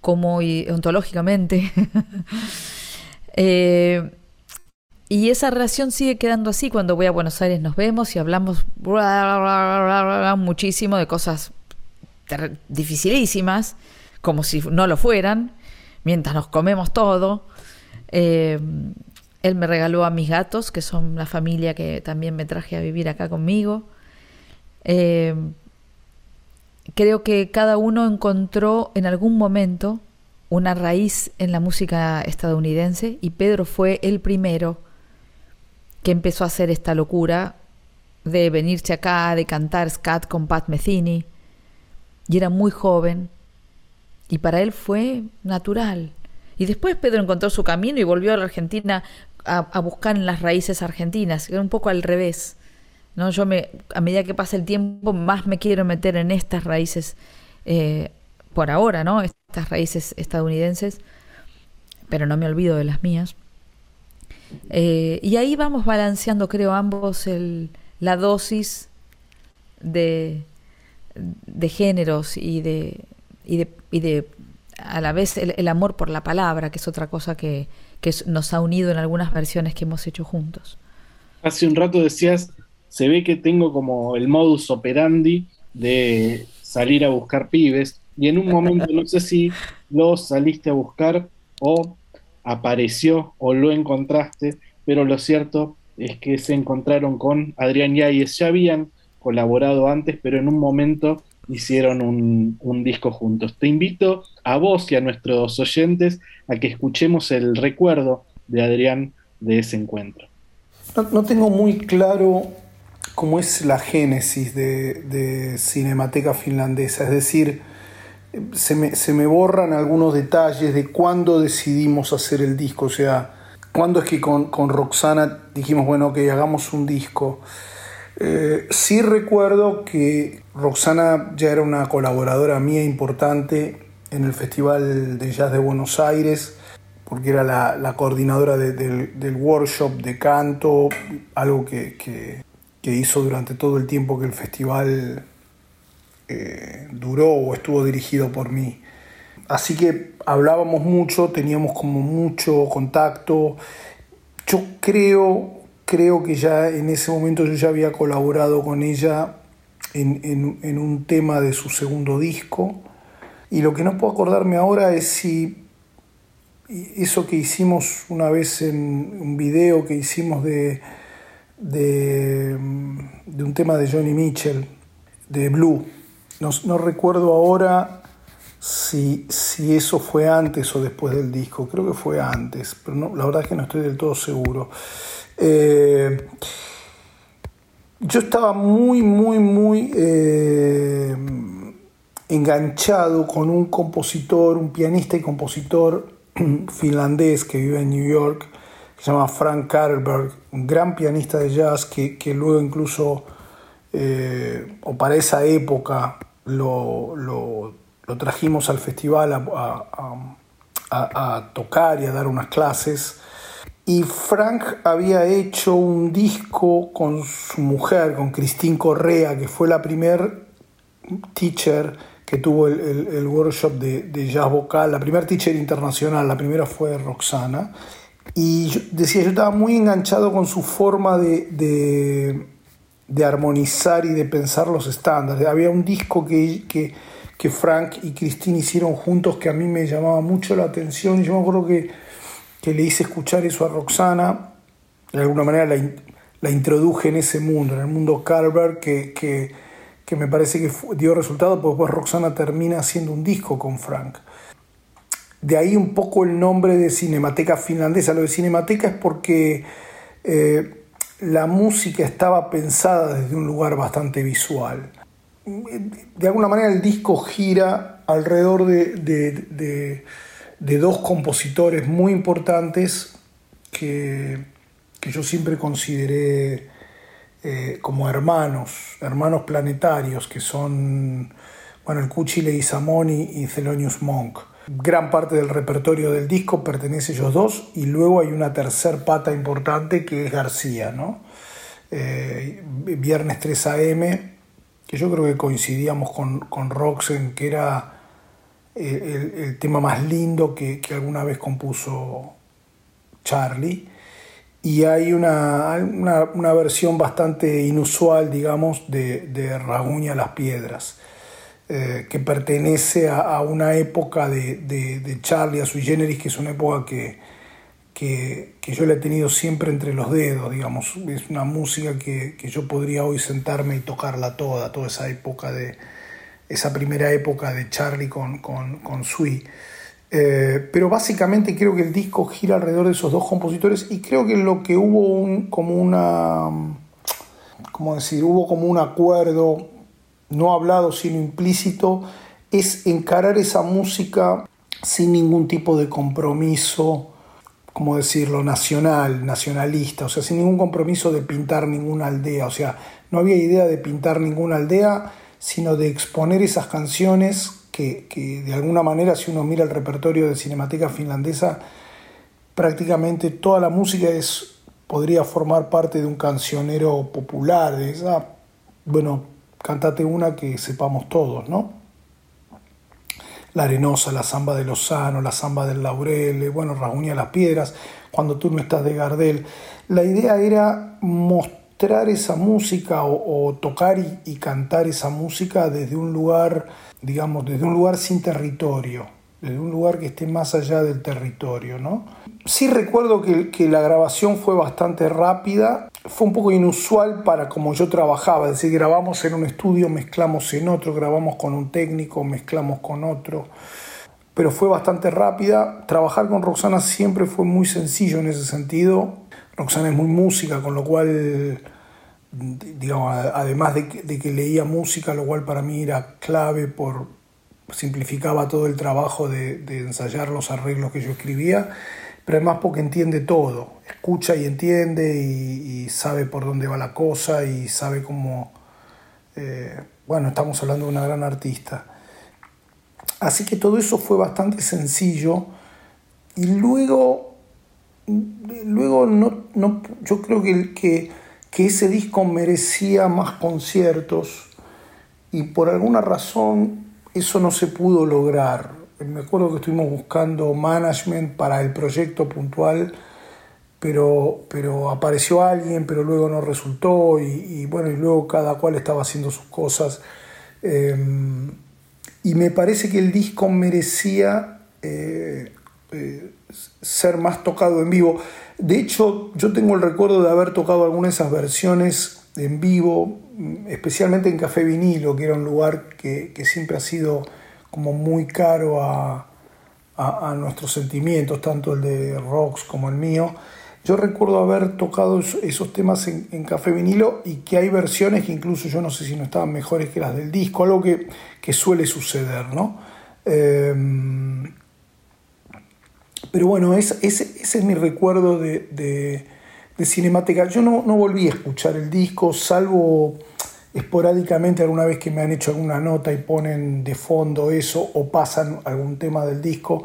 como ontológicamente. (laughs) Eh, y esa relación sigue quedando así. Cuando voy a Buenos Aires nos vemos y hablamos muchísimo de cosas dificilísimas, como si no lo fueran, mientras nos comemos todo. Eh, él me regaló a mis gatos, que son la familia que también me traje a vivir acá conmigo. Eh, creo que cada uno encontró en algún momento una raíz en la música estadounidense y Pedro fue el primero que empezó a hacer esta locura de venirse acá, de cantar scat con Pat Metheny. Y era muy joven. Y para él fue natural. Y después Pedro encontró su camino y volvió a la Argentina a, buscar en las raíces argentinas. Era un poco al revés. ¿no? Yo me, a medida que pasa el tiempo, más me quiero meter en estas raíces, eh, por ahora, ¿no? Estas raíces estadounidenses, pero no me olvido de las mías. Eh, y ahí vamos balanceando, creo, ambos el, la dosis de, de géneros y de, y de, y de a la vez el, amor por la palabra, que es otra cosa que, nos ha unido en algunas versiones que hemos hecho juntos. Hace un rato decías, se ve que tengo como el modus operandi de salir a buscar pibes, y en un momento no sé si lo saliste a buscar o apareció o lo encontraste, pero lo cierto es que se encontraron con Adrián Yáñez. Ya habían colaborado antes, pero en un momento hicieron un, disco juntos. Te invito a vos y a nuestros oyentes a que escuchemos el recuerdo de Adrián de ese encuentro. No, tengo muy claro cómo es la génesis de, Cinemateca Finlandesa, es decir, se me, se me, borran algunos detalles de cuándo decidimos hacer el disco, o sea, cuándo es que con, con Roxana dijimos, bueno, que hagamos un disco. Eh, sí recuerdo que Roxana ya era una colaboradora mía importante en el Festival de Jazz de Buenos Aires, porque era la, coordinadora del workshop de canto, algo que, hizo durante todo el tiempo que el festival eh, duró o estuvo dirigido por mí. Así que hablábamos mucho, teníamos como mucho contacto. Yo creo creo que ya en ese momento yo ya había colaborado con ella en, un tema de su segundo disco. Y lo que no puedo acordarme ahora es si eso que hicimos una vez en un video que hicimos de, de, un tema de Johnny Mitchell, de Blue. No, no recuerdo ahora si, si, eso fue antes o después del disco. Creo que fue antes, pero no, la verdad es que no estoy del todo seguro. Eh, yo estaba muy, muy, muy eh, enganchado con un compositor, un pianista y compositor (clears throat) finlandés que vive en New York, que se llama Frank Karlberg, un gran pianista de jazz que, luego incluso, eh, o para esa época, lo, trajimos al festival a tocar y a dar unas clases. Y Frank había hecho un disco con su mujer, con Christine Correa, que fue la primer teacher que tuvo el, workshop de, jazz vocal, la primera teacher internacional, la primera fue Roxana. Y decía, yo estaba muy enganchado con su forma de, de, armonizar y de pensar los estándares. Había un disco que, que, Frank y Christine hicieron juntos que a mí me llamaba mucho la atención. Yo me acuerdo que que le hice escuchar eso a Roxana, de alguna manera la, introduje en ese mundo, en el mundo Carver, que, que, me parece que dio resultado, porque después Roxana termina haciendo un disco con Frank. De ahí un poco el nombre de Cinemateca Finlandesa. Lo de Cinemateca es porque eh, la música estaba pensada desde un lugar bastante visual. De alguna manera el disco gira alrededor de de dos compositores muy importantes que, yo siempre consideré eh, como hermanos, hermanos planetarios, que son bueno, el Cuchile Isamoni y Thelonious Monk. Gran parte del repertorio del disco pertenece a ellos dos y luego hay una tercer pata importante que es García, ¿no? Eh, Viernes 3 AM, que yo creo que coincidíamos con, con Roxen, que era el, tema más lindo que, alguna vez compuso Charlie. Y hay una, versión bastante inusual, digamos, de, de Raguña las Piedras. eh, que pertenece a, una época de, de, Charlie, a sui generis, que es una época que, que, yo le he tenido siempre entre los dedos, digamos. Es una música que, yo podría hoy sentarme y tocarla toda, toda esa época de esa primera época de Charlie con, con, Sui. Eh, pero básicamente creo que el disco gira alrededor de esos dos compositores y creo que lo que hubo un, como una, ¿cómo decir? Hubo como un acuerdo, no hablado sino implícito, es encarar esa música sin ningún tipo de compromiso, como decirlo, nacional, nacionalista, o sea, sin ningún compromiso de pintar ninguna aldea, o sea, no había idea de pintar ninguna aldea, sino de exponer esas canciones que, de alguna manera si uno mira el repertorio de Cinemateca Finlandesa, prácticamente toda la música es, podría formar parte de un cancionero popular, de esa, bueno, cantate una que sepamos todos, ¿no? La Arenosa, la Zamba de Lozano, la Zamba del Laurel, bueno, Raúl las Piedras, cuando tú no estás de Gardel. La idea era mostrar esa música o, tocar y cantar esa música desde un lugar digamos, desde un lugar sin territorio, desde un lugar que esté más allá del territorio, ¿no? Sí recuerdo que, que, la grabación fue bastante rápida, fue un poco inusual para como yo trabajaba, es decir, grabamos en un estudio, mezclamos en otro, grabamos con un técnico, mezclamos con otro, pero fue bastante rápida. Trabajar con Roxana siempre fue muy sencillo en ese sentido. Roxana es muy música, con lo cual digamos, además de que, leía música, lo cual para mí era clave por simplificaba todo el trabajo de, ensayar los arreglos que yo escribía, pero además porque entiende todo, escucha y entiende y, sabe por dónde va la cosa y sabe cómo, eh, bueno, estamos hablando de una gran artista. Así que todo eso fue bastante sencillo y luego, luego no, no, yo creo que, que que ese disco merecía más conciertos y por alguna razón eso no se pudo lograr. Me acuerdo que estuvimos buscando management para el proyecto puntual, pero, pero apareció alguien, pero luego no resultó y, bueno, y luego cada cual estaba haciendo sus cosas. Em, y me parece que el disco merecía eh, eh, ser más tocado en vivo. De hecho, yo tengo el recuerdo de haber tocado algunas de esas versiones en vivo, especialmente en Café Vinilo, que era un lugar que, siempre ha sido como muy caro a, nuestros sentimientos, tanto el de Rox como el mío. Yo recuerdo haber tocado esos temas en, Café Vinilo y que hay versiones que incluso yo no sé si no estaban mejores que las del disco, algo que, suele suceder, ¿no? Em, pero bueno, ese, es mi recuerdo de, de, Cinemateca. Yo no, volví a escuchar el disco, salvo esporádicamente alguna vez que me han hecho alguna nota y ponen de fondo eso o pasan algún tema del disco,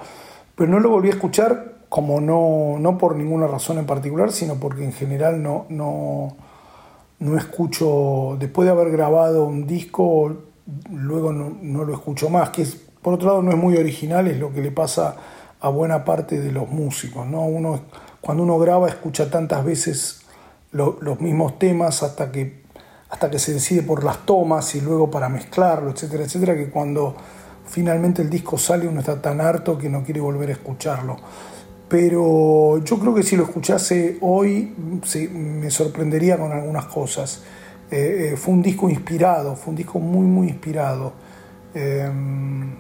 pero no lo volví a escuchar como no, no por ninguna razón en particular, sino porque en general no, no, no escucho, después de haber grabado un disco, luego no, no lo escucho más, que es, por otro lado no es muy original, es lo que le pasa a buena parte de los músicos. ¿no? Uno, cuando uno graba escucha tantas veces los mismos temas hasta que, hasta que se decide por las tomas y luego para mezclarlo, etcétera, etcétera, que cuando finalmente el disco sale uno está tan harto que no quiere volver a escucharlo. Pero yo creo que si lo escuchase hoy me sorprendería con algunas cosas. Eh, eh, fue un disco inspirado, fue un disco muy, muy inspirado. Em,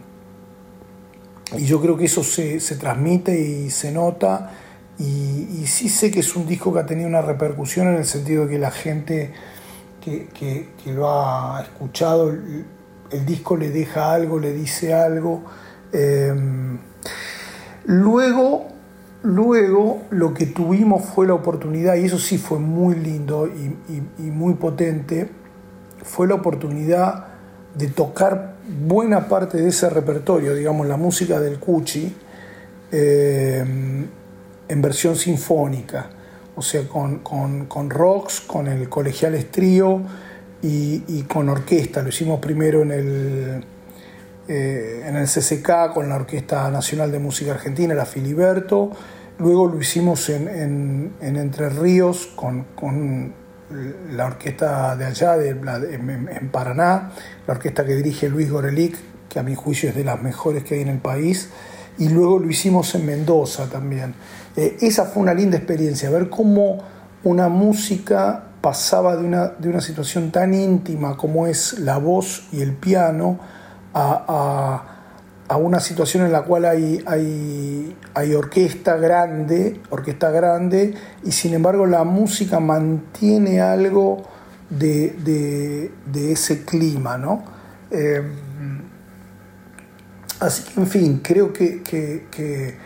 y yo creo que eso se, transmite y se nota. Y, sí sé que es un disco que ha tenido una repercusión en el sentido de que la gente que, lo ha escuchado, el, disco le deja algo, le dice algo. Em, luego, luego lo que tuvimos fue la oportunidad, y eso sí fue muy lindo y muy potente, fue la oportunidad de tocar buena parte de ese repertorio, digamos la música del Cuchi, eh, en versión sinfónica, o sea, con, con, rocks, con el colegial estrío y, con orquesta. Lo hicimos primero en el, eh, en el CCK con la Orquesta Nacional de Música Argentina, la Filiberto, luego lo hicimos en, en, Entre Ríos con, con la orquesta de allá, de, en, Paraná, la orquesta que dirige Luis Gorelic, que a mi juicio es de las mejores que hay en el país, y luego lo hicimos en Mendoza también. Eh, esa fue una linda experiencia, ver cómo una música pasaba de una, de una situación tan íntima como es la voz y el piano a, una situación en la cual hay, hay, hay, orquesta grande, orquesta grande, y sin embargo la música mantiene algo de, ese clima, ¿no? Eh, así que, en fin, creo que, que,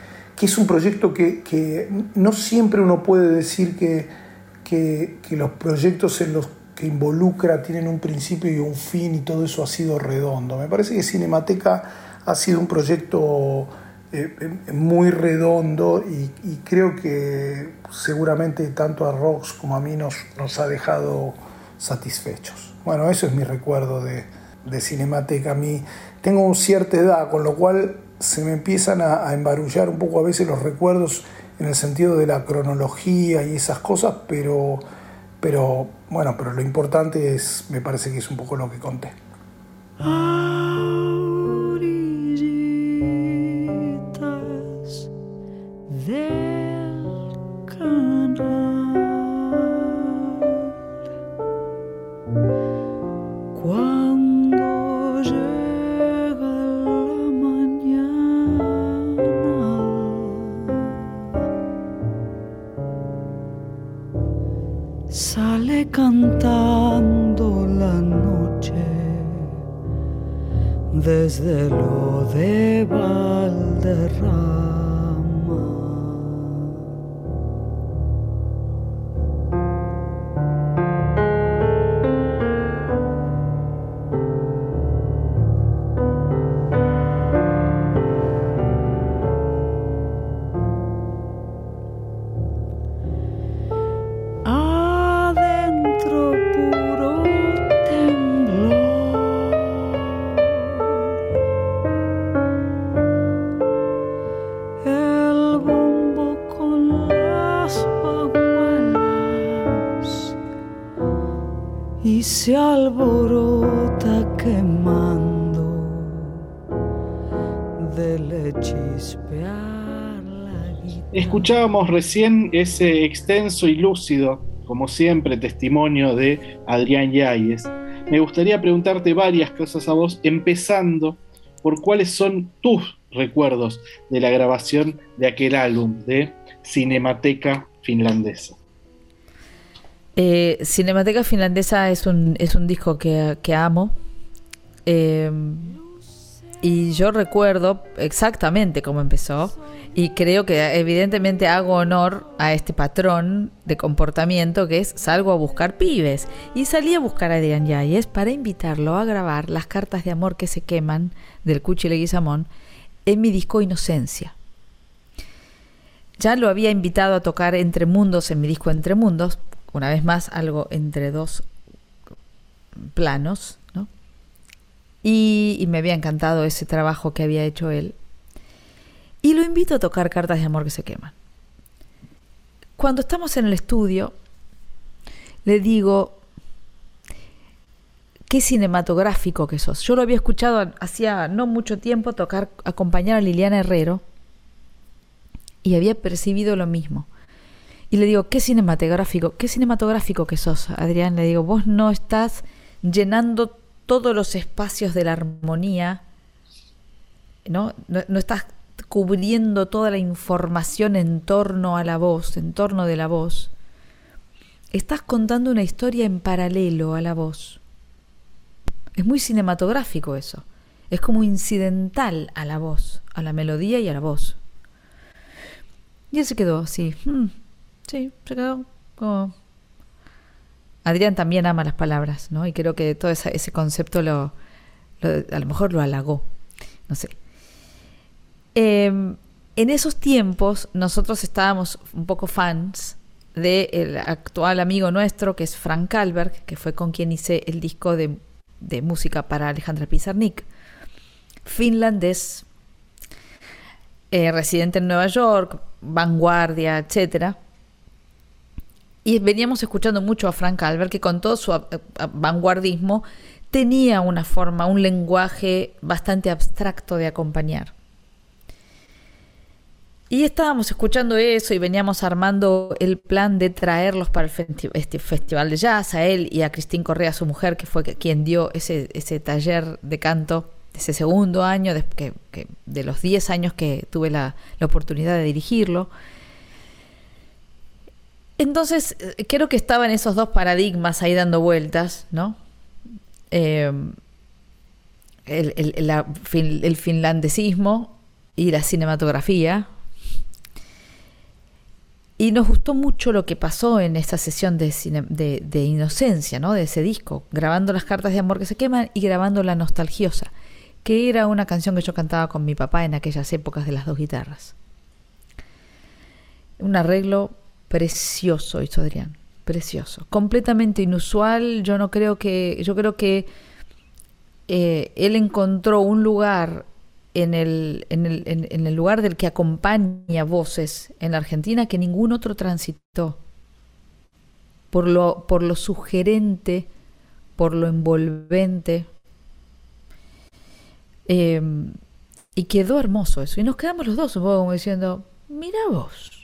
es un proyecto que, no siempre uno puede decir que que, los proyectos en los que involucra tienen un principio y un fin y todo eso ha sido redondo. Me parece que Cinemateca ha sido un proyecto eh, eh, muy redondo y, creo que seguramente tanto a Rox como a mí nos, nos ha dejado satisfechos. Bueno, eso es mi recuerdo de, de Cinemateca. A mí tengo cierta edad, con lo cual se me empiezan a, a embarullar un poco a veces los recuerdos en el sentido de la cronología y esas cosas, pero, pero bueno, pero lo importante es, me parece que es un poco lo que conté. Cantando la noche desde lo de Valderrama. Escuchábamos recién ese extenso y lúcido, como siempre, testimonio de Adrián Yáñez. Me gustaría preguntarte varias cosas a vos, empezando por cuáles son tus recuerdos de la grabación de aquel álbum de Cinemateca Finlandesa. Eh, Cinemateca Finlandesa es un, es un disco que, amo. Eh, y yo recuerdo exactamente cómo empezó y creo que evidentemente hago honor a este patrón de comportamiento que es salgo a buscar pibes. Y salí a buscar a Adrián Yáñez para invitarlo a grabar las cartas de amor que se queman del Cuchi Leguizamón en mi disco Inocencia. Ya lo había invitado a tocar Entre Mundos en mi disco Entre Mundos, una vez más algo entre dos planos, y, me había encantado ese trabajo que había hecho él. Y lo invito a tocar cartas de amor que se queman. Cuando estamos en el estudio, le digo, qué cinematográfico que sos. Yo lo había escuchado hacía no mucho tiempo tocar, acompañar a Liliana Herrero y había percibido lo mismo. Y le digo, qué cinematográfico, qué cinematográfico que sos, Adrián. Le digo, vos no estás llenando todos los espacios de la armonía, ¿no? No, estás cubriendo toda la información en torno a la voz, en torno de la voz. Estás contando una historia en paralelo a la voz. Es muy cinematográfico eso. Es como incidental a la voz, a la melodía y a la voz. Y él se quedó así. Hmm, sí, se quedó como Adrián también ama las palabras, ¿no? Y creo que todo ese, concepto lo, a lo mejor lo halagó, no sé. Em, en esos tiempos nosotros estábamos un poco fans del actual amigo nuestro, que es Frank Kalberg, que fue con quien hice el disco de, de música para Alejandra Pizarnik, finlandés, eh, residente en Nueva York, vanguardia, etcétera Y veníamos escuchando mucho a Frank Albert, que con todo su vanguardismo tenía una forma, un lenguaje bastante abstracto de acompañar. Y estábamos escuchando eso y veníamos armando el plan de traerlos para el este festival de jazz, a él y a Cristín Correa, su mujer, que fue quien dio ese, ese taller de canto, ese segundo año, de, de los 10 años que tuve la, oportunidad de dirigirlo. Entonces, eh, creo que estaban esos dos paradigmas ahí dando vueltas, ¿no? Eh, el, finlandesismo y la cinematografía, y nos gustó mucho lo que pasó en esta sesión de, de, Inocencia, ¿no? de ese disco, grabando las cartas de amor que se queman y grabando La Nostalgiosa, que era una canción que yo cantaba con mi papá en aquellas épocas de las dos guitarras. Un arreglo precioso hizo Adrián, precioso, completamente inusual. Yo no creo que, yo creo que eh, él encontró un lugar en el, en el, en, el lugar del que acompaña voces en la Argentina que ningún otro transitó. Por lo, por lo sugerente, por lo envolvente. Em, y quedó hermoso eso. Y nos quedamos los dos un poco como diciendo, mira vos,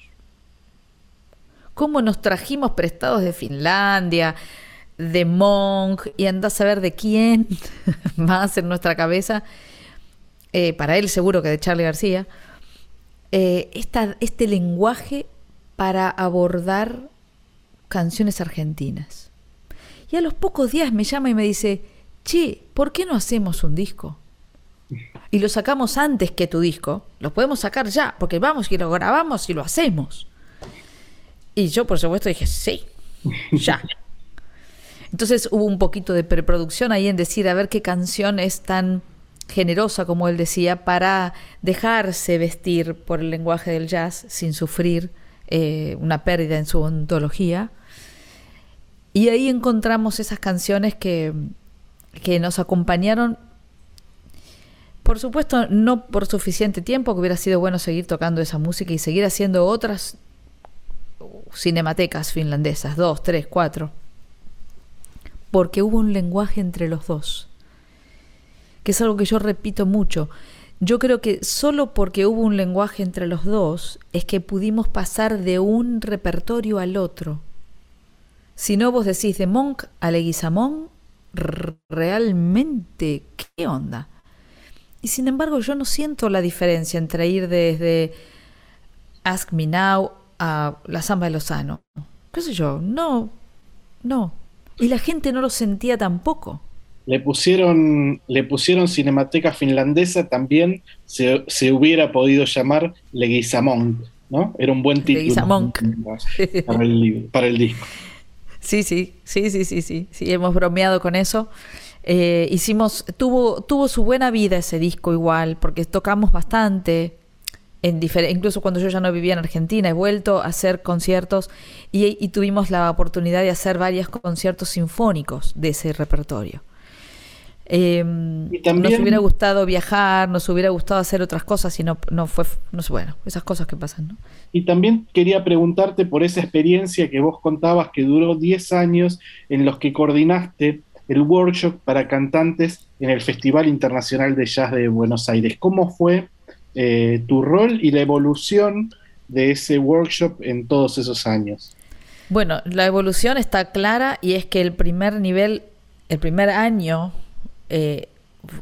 cómo nos trajimos prestados de Finlandia, de Monk, y andás a ver de quién (laughs) más en nuestra cabeza eh, para él seguro que de Charlie García, eh, este lenguaje para abordar canciones argentinas. Y a los pocos días me llama y me dice, che, ¿por qué no hacemos un disco? Y lo sacamos antes que tu disco, lo podemos sacar ya, porque vamos y lo grabamos y lo hacemos. Y yo, por supuesto, dije, sí, ya. Entonces hubo un poquito de preproducción ahí en decir, a ver qué canción es tan generosa, como él decía, para dejarse vestir por el lenguaje del jazz sin sufrir eh, una pérdida en su ontología. Y ahí encontramos esas canciones que, que nos acompañaron, por supuesto, no por suficiente tiempo, que hubiera sido bueno seguir tocando esa música y seguir haciendo otras cinematecas finlandesas, dos, tres, cuatro, porque hubo un lenguaje entre los dos que es algo que yo repito mucho. Yo creo que solo porque hubo un lenguaje entre los dos es que pudimos pasar de un repertorio al otro. Si no vos decís de Monk a Leguizamón, realmente, ¿qué onda? Y sin embargo yo no siento la diferencia entre ir desde Ask Me Now a la Samba de Lozano. ¿Qué sé yo? No, no. Y la gente no lo sentía tampoco. Le pusieron, le pusieron Cinemateca Finlandesa, también se, hubiera podido llamar Leguizamón, ¿no? Era un buen título para el, para el disco. Sí, sí, sí, sí, sí, sí, sí, hemos bromeado con eso. Eh, hicimos, tuvo, tuvo su buena vida ese disco igual, porque tocamos bastante, en incluso cuando yo ya no vivía en Argentina, he vuelto a hacer conciertos y, y tuvimos la oportunidad de hacer varios conciertos sinfónicos de ese repertorio. Eh, nos hubiera gustado viajar, nos hubiera gustado hacer otras cosas y no, no fue, no sé, bueno, esas cosas que pasan. ¿no? Y también quería preguntarte por esa experiencia que vos contabas que duró 10 años en los que coordinaste el workshop para cantantes en el Festival Internacional de Jazz de Buenos Aires. ¿Cómo fue eh, tu rol y la evolución de ese workshop en todos esos años? Bueno, la evolución está clara y es que el primer nivel, el primer año eh,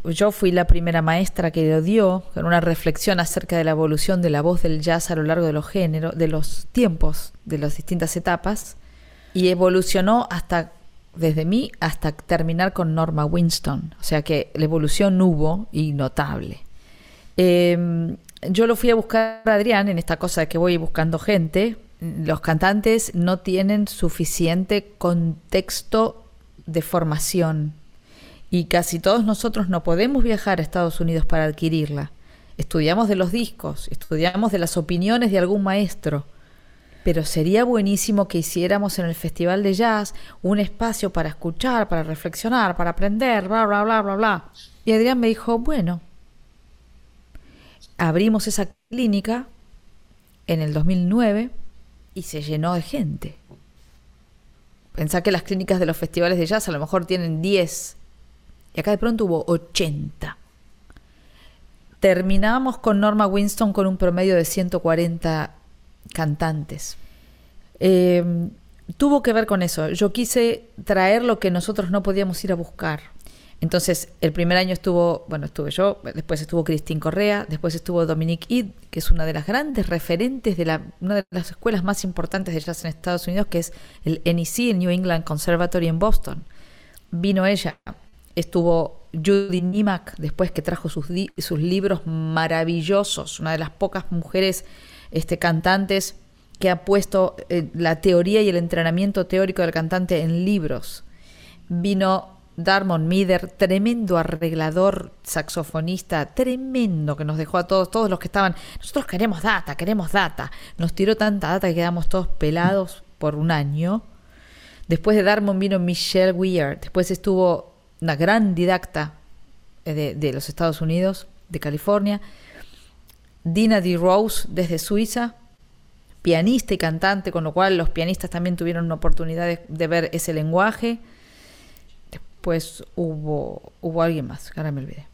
yo fui la primera maestra que lo dio, con una reflexión acerca de la evolución de la voz del jazz a lo largo de los géneros, de los tiempos, de las distintas etapas, y evolucionó hasta, desde mí, hasta terminar con Norma Winston. O sea que la evolución hubo y notable. Em, yo lo fui a buscar a Adrián en esta cosa de que voy buscando gente. Los cantantes no tienen suficiente contexto de formación y casi todos nosotros no podemos viajar a Estados Unidos para adquirirla. Estudiamos de los discos, estudiamos de las opiniones de algún maestro, pero sería buenísimo que hiciéramos en el Festival de Jazz un espacio para escuchar, para reflexionar, para aprender, bla, bla, bla, bla, bla. Y Adrián me dijo, bueno, abrimos esa clínica en el 2009 y se llenó de gente. Pensá que las clínicas de los festivales de jazz a lo mejor tienen 10 y acá de pronto hubo 80. Terminamos con Norma Winston con un promedio de 140 cantantes. Eh, tuvo que ver con eso. Yo quise traer lo que nosotros no podíamos ir a buscar. Entonces, el primer año estuvo, bueno, estuve yo, después estuvo Christine Correa, después estuvo Dominique Id, que es una de las grandes referentes de la, una de las escuelas más importantes de jazz en Estados Unidos, que es el NEC, el New England Conservatory en Boston. Vino ella, estuvo Judy Nimack, después que trajo sus, sus libros maravillosos, una de las pocas mujeres este, cantantes que ha puesto eh, la teoría y el entrenamiento teórico del cantante en libros. Vino Darmon Mider, tremendo arreglador, saxofonista, tremendo, que nos dejó a todos, todos los que estaban, nosotros queremos data, queremos data. Nos tiró tanta data que quedamos todos pelados por un año. Después de Darmon vino Michelle Weir, después estuvo una gran didacta eh, de, los Estados Unidos, de California, Dina D. Rose desde Suiza, pianista y cantante, con lo cual los pianistas también tuvieron una oportunidad de, ver ese lenguaje. Después hubo, hubo alguien más, ahora me olvidé.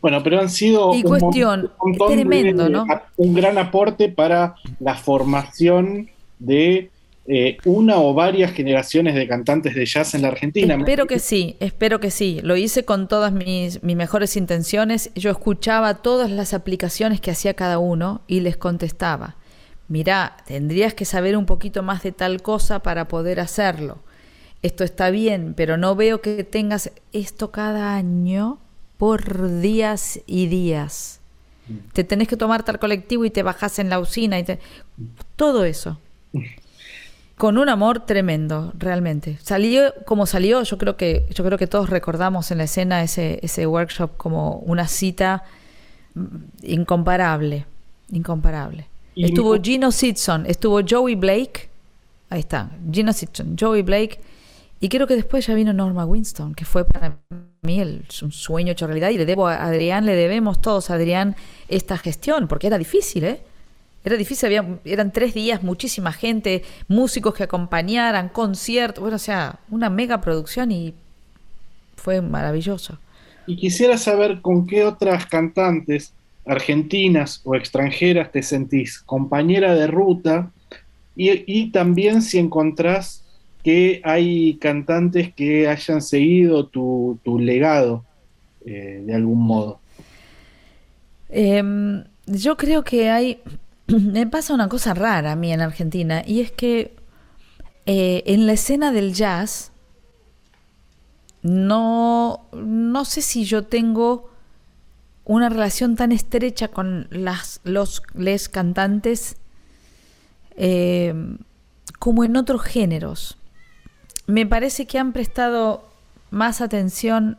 Bueno, pero han sido y un, cuestión, tremendo, ¿no? un gran aporte para la formación de eh, una o varias generaciones de cantantes de jazz en la Argentina. Espero que sí, espero que sí. Lo hice con todas mis, mis mejores intenciones. Yo escuchaba todas las aplicaciones que hacía cada uno y les contestaba mirá, tendrías que saber un poquito más de tal cosa para poder hacerlo. Esto está bien, pero no veo que tengas esto cada año por días y días. Mm. Te tenés que tomar tal colectivo y te bajás en la usina y todo eso. Con un amor tremendo, realmente. Salió como salió, yo creo que yo creo que todos recordamos en la escena ese ese workshop como una cita mm, incomparable, incomparable estuvo Gino Sidson, estuvo Joey Blake. Ahí está, Gino Sidson, Joey Blake. Y creo que después ya vino Norma Winston, que fue para mí un sueño hecho realidad. Y le debo a Adrián, le debemos todos a Adrián esta gestión, porque era difícil, ¿eh? Era difícil, había, eran tres días, muchísima gente, músicos que acompañaran, conciertos, bueno, o sea, una mega producción y fue maravilloso. Y quisiera saber con qué otras cantantes argentinas o extranjeras te sentís compañera de ruta y, también si encontrás que hay cantantes que hayan seguido tu, legado eh, de algún modo. Em, yo creo que hay, (clears throat) me pasa una cosa rara a mí en Argentina y es que eh, en la escena del jazz no, no sé si yo tengo una relación tan estrecha con las, los les cantantes eh, como en otros géneros. Me parece que han prestado más atención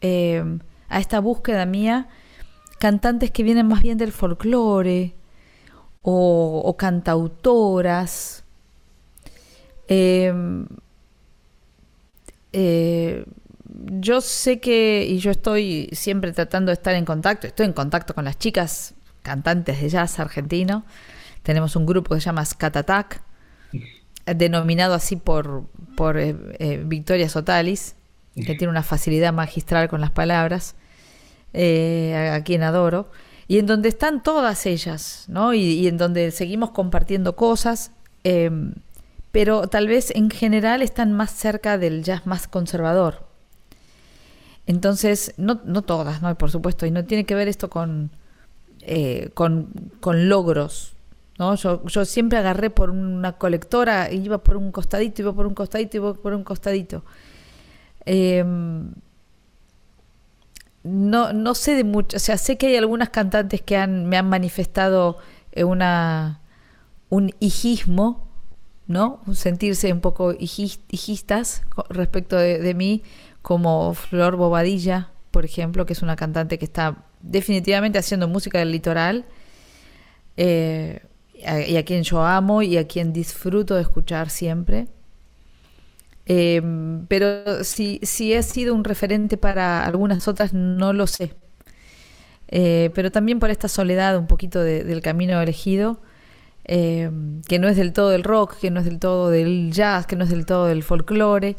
eh, a esta búsqueda mía cantantes que vienen más bien del folclore o, cantautoras. eh, eh yo sé que, y yo estoy siempre tratando de estar en contacto, estoy en contacto con las chicas cantantes de jazz argentino. Tenemos un grupo que se llama Scat Attack, denominado así por, por eh, eh, Victoria Sotalis, que tiene una facilidad magistral con las palabras, eh, a, quien adoro, y en donde están todas ellas, ¿no? Y, y en donde seguimos compartiendo cosas, pero tal vez en general están más cerca del jazz más conservador entonces, no, no todas, ¿no? Por supuesto, y no tiene que ver esto con, eh, con, logros, ¿no? Yo, siempre agarré por una colectora, iba por un costadito, iba por un costadito, iba por un costadito. Em, no, no sé de mucho, o sea, sé que hay algunas cantantes que han, me han manifestado eh, una, un hijismo, ¿no? Un sentirse un poco hijistas respecto de, de mí, como Flor Bobadilla, por ejemplo, que es una cantante que está definitivamente haciendo música del litoral, eh, y a quien yo amo y a quien disfruto de escuchar siempre. Em, pero si, si he sido un referente para algunas otras, no lo sé. Eh, pero también por esta soledad un poquito del camino elegido, eh, que no es del todo del rock, que no es del todo del jazz, que no es del todo del folclore.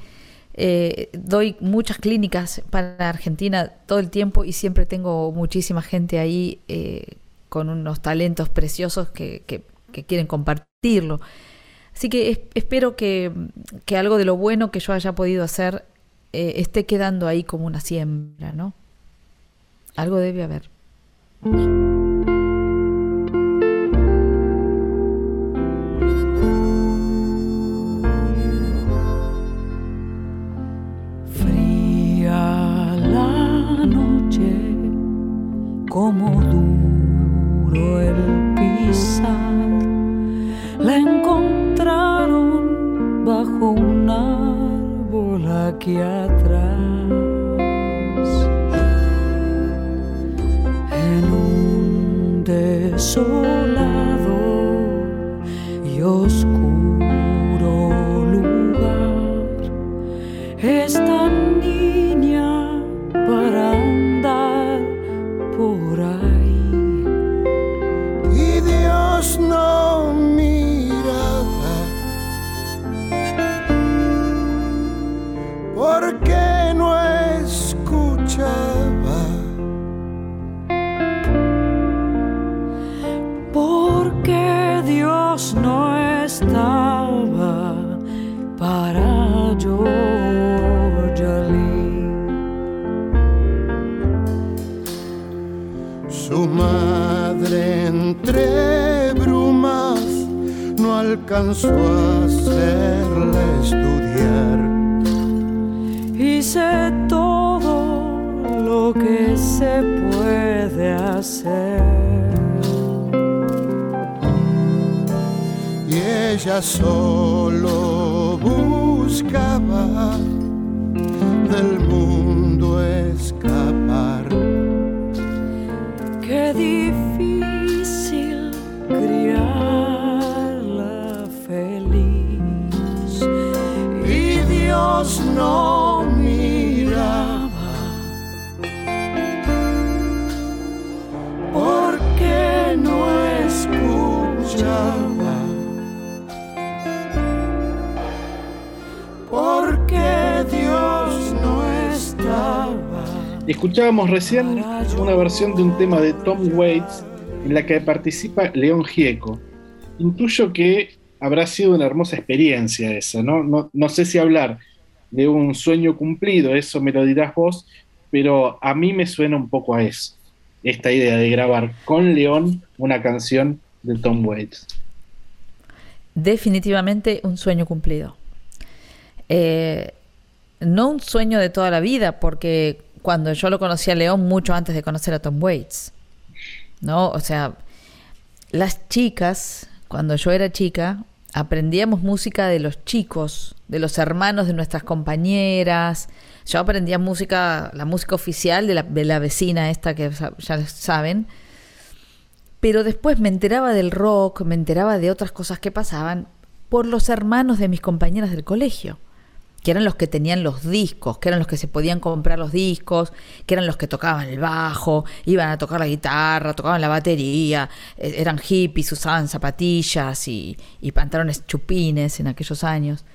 Eh, doy muchas clínicas para Argentina todo el tiempo y siempre tengo muchísima gente ahí eh, con unos talentos preciosos que, que quieren compartirlo. Así que es, espero que, que, algo de lo bueno que yo haya podido hacer eh, esté quedando ahí como una siembra, ¿no? Algo debe haber. como duro bajo un árbol aquí atrás. En un desolado y oscuro lugar. Esta no escuchaba. Porque Dios no estaba para Georgia Lee. Su madre entre brumas no alcanzó a hacerle estudiar. Hice todo lo que se puede hacer. Y ella solo buscaba del mundo escapar. Escuchábamos recién una versión de un tema de Tom Waits en la que participa León Gieco. Intuyo que habrá sido una hermosa experiencia esa, ¿no? No, sé si hablar de un sueño cumplido, eso me lo dirás vos, pero a mí me suena un poco a eso, esta idea de grabar con León una canción de Tom Waits. Definitivamente un sueño cumplido. Eh, no un sueño de toda la vida, porque cuando yo lo conocí a León mucho antes de conocer a Tom Waits, ¿no? O sea, las chicas, cuando yo era chica, aprendíamos música de los chicos, de los hermanos de nuestras compañeras. Yo aprendía música, la música oficial de la, de la vecina esta que ya saben. Pero después me enteraba del rock, me enteraba de otras cosas que pasaban por los hermanos de mis compañeras del colegio que eran los que tenían los discos, que eran los que se podían comprar los discos, que eran los que tocaban el bajo, iban a tocar la guitarra, tocaban la batería, eran hippies, usaban zapatillas y, y pantalones chupines en aquellos años.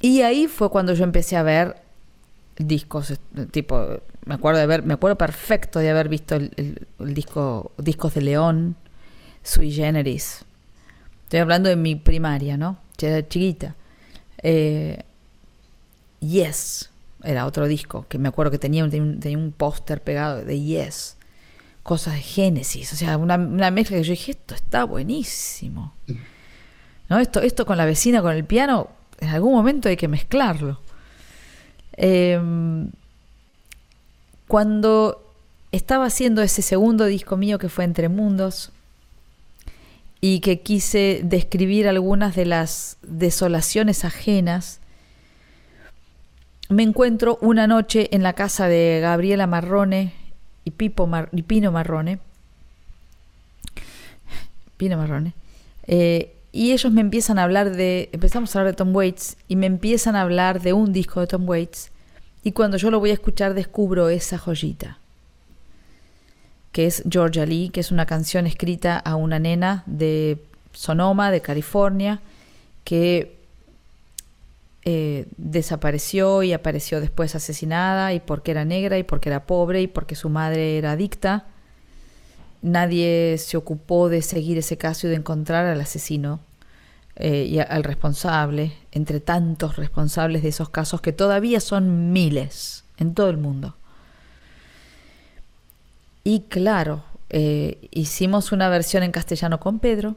Y ahí fue cuando yo empecé a ver discos, tipo, me acuerdo de ver, me acuerdo perfecto de haber visto el, disco, discos de León, Sui Generis. Estoy hablando de mi primaria, ¿no? Era chiquita. Eh, Yes, era otro disco, que me acuerdo que tenía, un, tenía un póster pegado de Yes, cosas de Génesis, o sea, una, una, mezcla que yo dije, esto está buenísimo. ¿No? Esto, esto con la vecina, con el piano, en algún momento hay que mezclarlo. Eh, cuando estaba haciendo ese segundo disco mío que fue Entre Mundos, y que quise describir algunas de las desolaciones ajenas, me encuentro una noche en la casa de Gabriela Marrone y, Pipo y Pino Marrone. Pino Marrone. Eh, y ellos me empiezan a hablar de. Empezamos a hablar de Tom Waits y me empiezan a hablar de un disco de Tom Waits. Y cuando yo lo voy a escuchar, descubro esa joyita. Que es Georgia Lee, que es una canción escrita a una nena de Sonoma, de California, que eh, desapareció y apareció después asesinada y porque era negra y porque era pobre y porque su madre era adicta. Nadie se ocupó de seguir ese caso y de encontrar al asesino eh, y al responsable, entre tantos responsables de esos casos que todavía son miles en todo el mundo. Y claro, eh, hicimos una versión en castellano con Pedro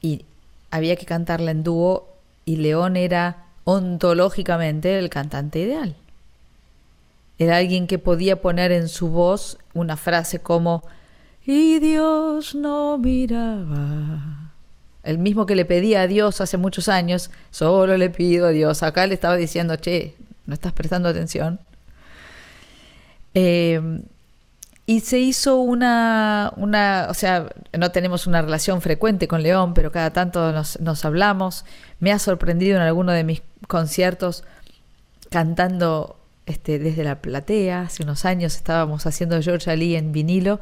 y había que cantarla en dúo y León era ontológicamente el cantante ideal. Era alguien que podía poner en su voz una frase como y Dios no miraba. El mismo que le pedía a Dios hace muchos años, solo le pido a Dios. Acá le estaba diciendo, che, no estás prestando atención. Eh, y se hizo una, una, o sea, no tenemos una relación frecuente con León, pero cada tanto nos, nos hablamos. Me ha sorprendido en alguno de mis conciertos cantando este, desde la platea. Hace unos años estábamos haciendo George Ali en vinilo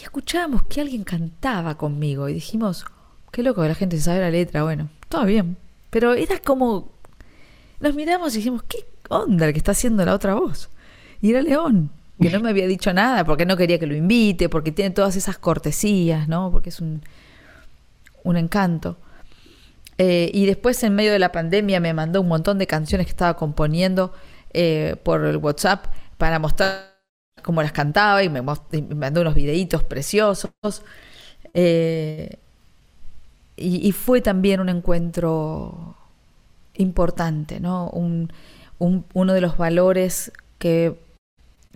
y escuchábamos que alguien cantaba conmigo y dijimos, qué loco la gente sabe la letra. Bueno, todo bien. Pero era como, nos miramos y dijimos, ¿qué onda el que está haciendo la otra voz? Y era León que no me había dicho nada, porque no quería que lo invite, porque tiene todas esas cortesías, ¿no? Porque es un, un encanto. Eh, y después, en medio de la pandemia, me mandó un montón de canciones que estaba componiendo eh, por el WhatsApp para mostrar cómo las cantaba y me, mandó unos videitos preciosos. Eh, y, fue también un encuentro importante, ¿no? Un, un, uno de los valores que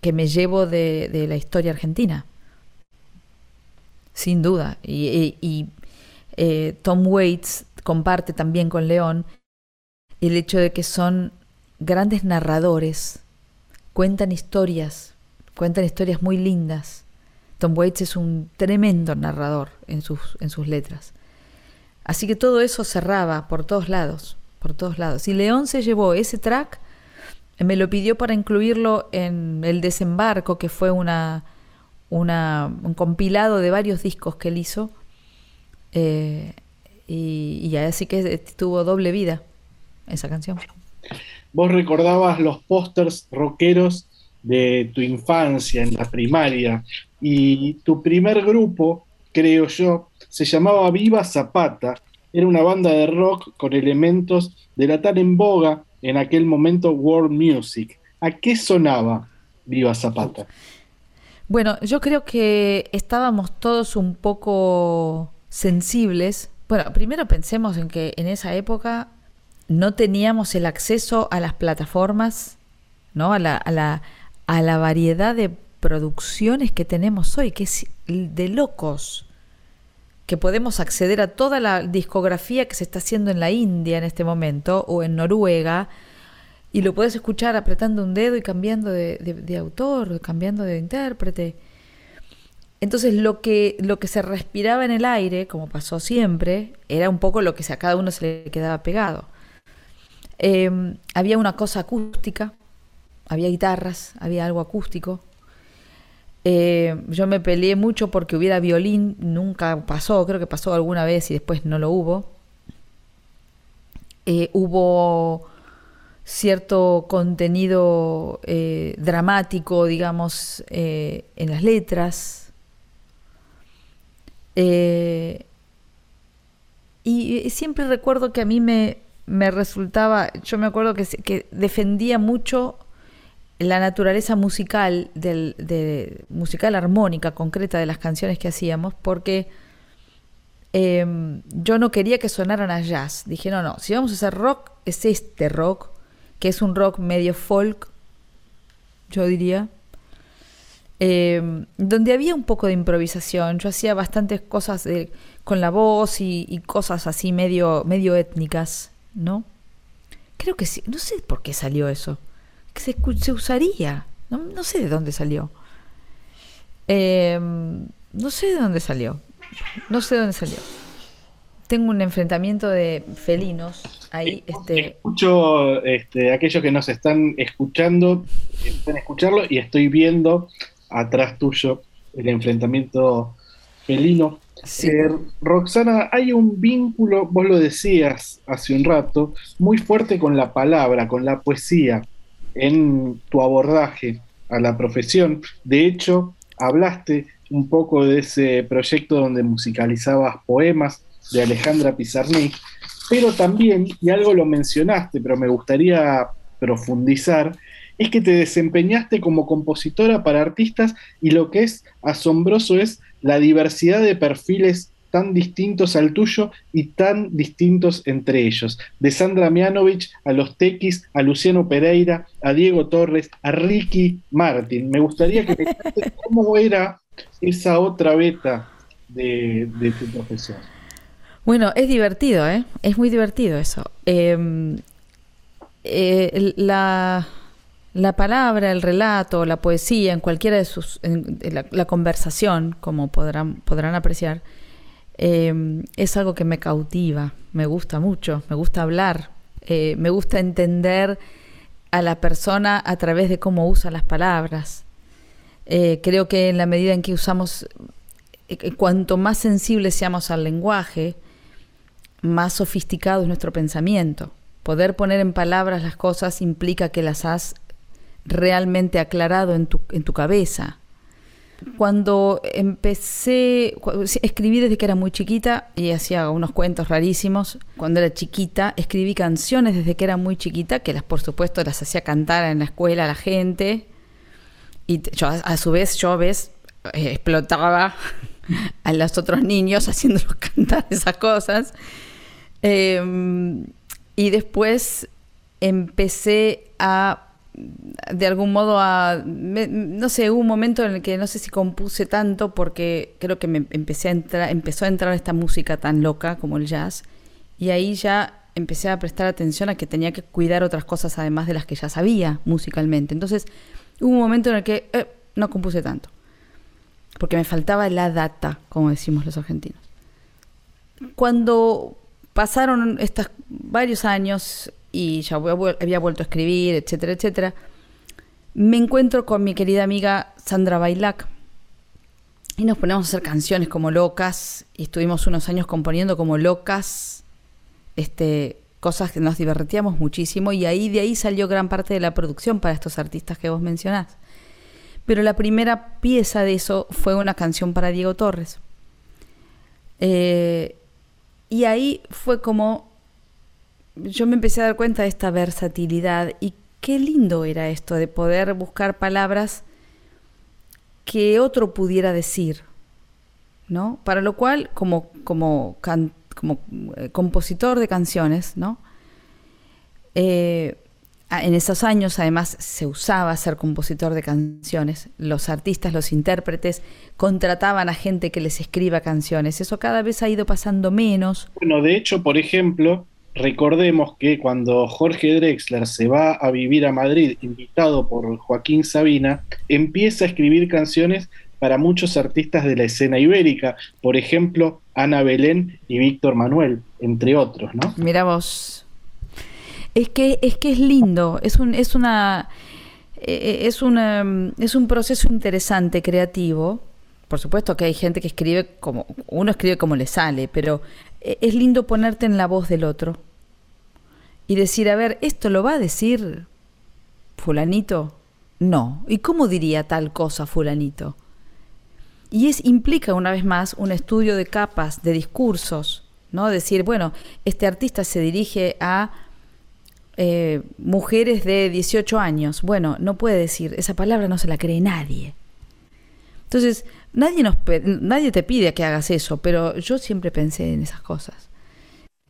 que me llevo de, la historia argentina. Sin duda. Y, eh, Tom Waits comparte también con León el hecho de que son grandes narradores, cuentan historias, cuentan historias muy lindas. Tom Waits es un tremendo narrador en sus, en sus letras. Así que todo eso cerraba por todos lados, por todos lados. Y León se llevó ese track me lo pidió para incluirlo en El Desembarco, que fue una, un compilado de varios discos que él hizo. Eh, y, así que tuvo doble vida esa canción. Vos recordabas los pósters rockeros de tu infancia en la primaria y tu primer grupo, creo yo, se llamaba Viva Zapata. Era una banda de rock con elementos de la tal en boga en aquel momento world music. ¿A qué sonaba Viva Zapata? Bueno, yo creo que estábamos todos un poco sensibles. Bueno, primero pensemos en que en esa época no teníamos el acceso a las plataformas, ¿no? A la, a la, a la variedad de producciones que tenemos hoy, que es de locos que podemos acceder a toda la discografía que se está haciendo en la India en este momento o en Noruega y lo puedes escuchar apretando un dedo y cambiando de, autor, cambiando de intérprete. Entonces lo que, lo que se respiraba en el aire, como pasó siempre, era un poco lo que a cada uno se le quedaba pegado. Em, había una cosa acústica, había guitarras, había algo acústico, eh, yo me peleé mucho porque hubiera violín, nunca pasó, creo que pasó alguna vez y después no lo hubo. Eh, hubo cierto contenido eh, dramático, digamos, en las letras. y siempre recuerdo que a mí me, me resultaba, yo me acuerdo que, que defendía mucho la naturaleza musical, del, de, musical armónica concreta de las canciones que hacíamos, porque em, yo no quería que sonaran a jazz. Dije, no, no, si vamos a hacer rock, es este rock, que es un rock medio folk, yo diría, em, donde había un poco de improvisación. Yo hacía bastantes cosas con la voz y, y, cosas así medio, medio étnicas, ¿no? Creo que sí, no sé por qué salió eso se, se usaría. No, sé de dónde salió. Em, no sé de dónde salió. No sé de dónde salió. Tengo un enfrentamiento de felinos ahí. Este... Escucho este, aquellos que nos están escuchando, pueden escucharlo y estoy viendo atrás tuyo el enfrentamiento felino. Eh, Roxana, hay un vínculo, vos lo decías hace un rato, muy fuerte con la palabra, con la poesía, en tu abordaje a la profesión. De hecho, hablaste un poco de ese proyecto donde musicalizabas poemas de Alejandra Pizarnik, pero también, y algo lo mencionaste, pero me gustaría profundizar, es que te desempeñaste como compositora para artistas y lo que es asombroso es la diversidad de perfiles tan distintos al tuyo y tan distintos entre ellos. De Sandra Mianovich a los Tequis, a Luciano Pereira, a Diego Torres, a Ricky Martin. Me gustaría que me (laughs) cómo era esa otra beta de, tu profesión. Bueno, es divertido, ¿eh? Es muy divertido eso. Em, eh, la, la palabra, el relato, la poesía, en cualquiera de sus, la, conversación, como podrán, podrán apreciar, eh, es algo que me cautiva, me gusta mucho, me gusta hablar, eh, me gusta entender a la persona a través de cómo usa las palabras. Eh, creo que en la medida en que usamos, cuanto más sensibles seamos al lenguaje, más sofisticado es nuestro pensamiento. Poder poner en palabras las cosas implica que las has realmente aclarado en tu, en tu cabeza. Cuando empecé, escribí desde que era muy chiquita y hacía unos cuentos rarísimos. Cuando era chiquita, escribí canciones desde que era muy chiquita, que las por supuesto las hacía cantar en la escuela a la gente. Y a, su vez, yo ves, eh, explotaba (laughs) a los otros niños haciéndolos (laughs) cantar esas cosas. Em, y después empecé a de algún modo a, no sé, hubo un momento en el que no sé si compuse tanto porque creo que me empecé a entrar, empezó a entrar esta música tan loca como el jazz y ahí ya empecé a prestar atención a que tenía que cuidar otras cosas además de las que ya sabía musicalmente. Entonces hubo un momento en el que eh, no compuse tanto porque me faltaba la data, como decimos los argentinos. Cuando pasaron estos varios años y ya había vuelto a escribir, etcétera, etcétera, me encuentro con mi querida amiga Sandra Bailac y nos ponemos a hacer canciones como locas y estuvimos unos años componiendo como locas, este, cosas que nos divertíamos muchísimo y ahí de ahí salió gran parte de la producción para estos artistas que vos mencionás. Pero la primera pieza de eso fue una canción para Diego Torres. Eh, y ahí fue como yo me empecé a dar cuenta de esta versatilidad y qué lindo era esto de poder buscar palabras que otro pudiera decir, ¿no? Para lo cual, como, como, como eh, compositor de canciones, ¿no? Eh, en esos años además se usaba ser compositor de canciones. Los artistas, los intérpretes contrataban a gente que les escriba canciones. Eso cada vez ha ido pasando menos. Bueno, de hecho, por ejemplo, Recordemos que cuando Jorge Drexler se va a vivir a Madrid, invitado por Joaquín Sabina, empieza a escribir canciones para muchos artistas de la escena ibérica, por ejemplo, Ana Belén y Víctor Manuel, entre otros, ¿no? Mira vos. Es que es que es lindo, es un es una eh, es una es un proceso interesante creativo. Por supuesto que hay gente que escribe como uno escribe como le sale, pero eh, es lindo ponerte en la voz del otro y decir, a ver, ¿esto lo va a decir fulanito? No. ¿Y cómo diría tal cosa fulanito? Y es implica una vez más un estudio de capas, de discursos, ¿no? Decir, bueno, este artista se dirige a eh, mujeres de 18 años. Bueno, no puede decir, esa palabra no se la cree nadie. Entonces, nadie, nos, nadie te pide que hagas eso, pero yo siempre pensé en esas cosas.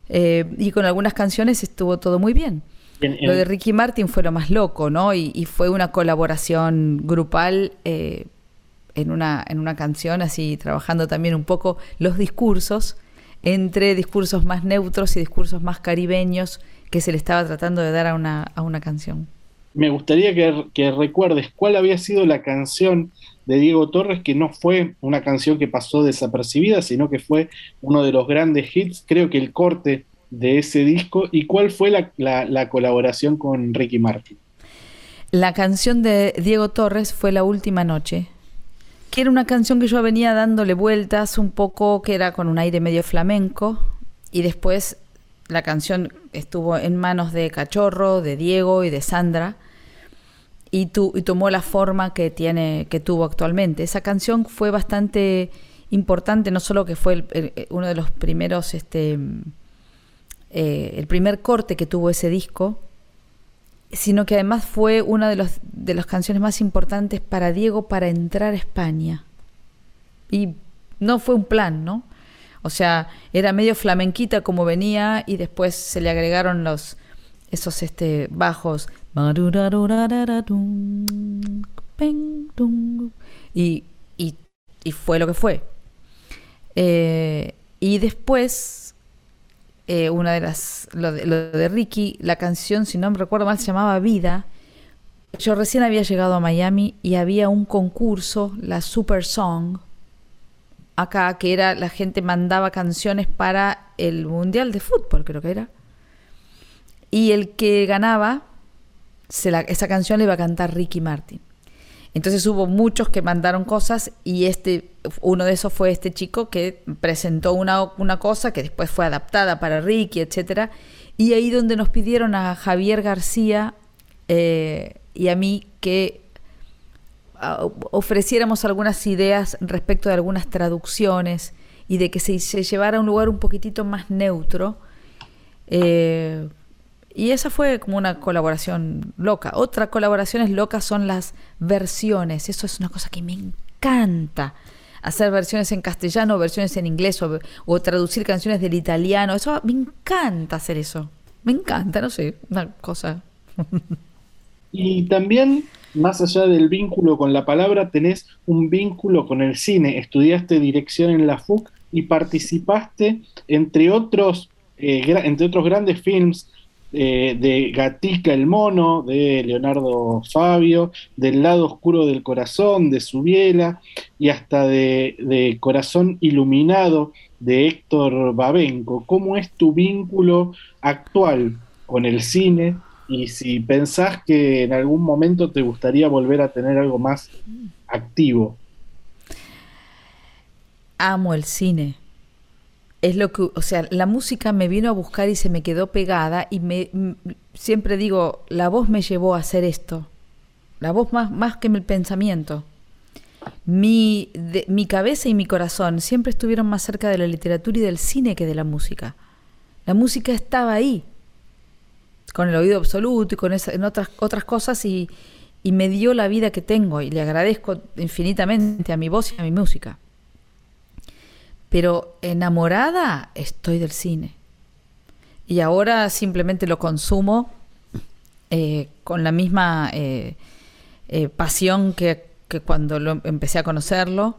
Eh, y con algunas canciones estuvo todo muy bien. Lo de Ricky Martin fue lo más loco, ¿no? Y, fue una colaboración grupal eh, en, una, en una canción, así trabajando también un poco los discursos, entre discursos más neutros y discursos más caribeños que se le estaba tratando de dar a una, a una canción. Me gustaría que, que recuerdes cuál había sido la canción de Diego Torres, que no fue una canción que pasó desapercibida, sino que fue uno de los grandes hits, creo que el corte de ese disco, y cuál fue la, colaboración con Ricky Martin. La canción de Diego Torres fue La Última Noche, que era una canción que yo venía dándole vueltas un poco, que era con un aire medio flamenco, y después la canción estuvo en manos de Cachorro, de Diego y de Sandra, y, tu, y tomó la forma que, tiene, que tuvo actualmente. Esa canción fue bastante importante, no solo que fue uno de los primeros, este, eh, el primer corte que tuvo ese disco, sino que además fue una de, los, de las canciones más importantes para Diego para entrar a España. Y no fue un plan, ¿no? O sea, era medio flamenquita como venía y después se le agregaron los esos este bajos y, y, y fue lo que fue. Eh, y después, eh, una de las, lo de, lo de, Ricky, la canción, si no me recuerdo mal, se llamaba Vida. Yo recién había llegado a Miami y había un concurso, la Super Song, acá, que era, la gente mandaba canciones para el Mundial de Fútbol, creo que era. Y el que ganaba, la, esa canción le iba a cantar Ricky Martin. Entonces hubo muchos que mandaron cosas y este, uno de esos fue este chico que presentó una, una cosa que después fue adaptada para Ricky, etcétera. Y ahí donde nos pidieron a Javier García eh, y a mí que uh, ofreciéramos algunas ideas respecto de algunas traducciones y de que se, se llevara a un lugar un poquitito más neutro. Eh, y esa fue como una colaboración loca. Otra colaboraciones locas son las versiones. Eso es una cosa que me encanta. Hacer versiones en castellano, versiones en inglés o, o traducir canciones del italiano. Eso me encanta hacer eso. Me encanta, no sé, una cosa. y también, más allá del vínculo con la palabra, tenés un vínculo con el cine. Estudiaste dirección en la FUC y participaste, entre otros, eh, entre otros grandes films, de Gatica el Mono, de Leonardo Fabio, del lado oscuro del corazón, de Subiela, y hasta de, de, Corazón Iluminado, de Héctor Babenco. ¿Cómo es tu vínculo actual con el cine? Y si pensás que en algún momento te gustaría volver a tener algo más activo. Amo el cine es lo que, o sea, la música me vino a buscar y se me quedó pegada y me siempre digo, la voz me llevó a hacer esto. La voz más, más que el pensamiento. Mi, mi cabeza y mi corazón siempre estuvieron más cerca de la literatura y del cine que de la música. La música estaba ahí, con el oído absoluto y con esa, en otras, otras cosas y, y me dio la vida que tengo y le agradezco infinitamente a mi voz y a mi música pero enamorada estoy del cine. Y ahora simplemente lo consumo eh, con la misma eh, eh, pasión que, que, cuando lo, empecé a conocerlo.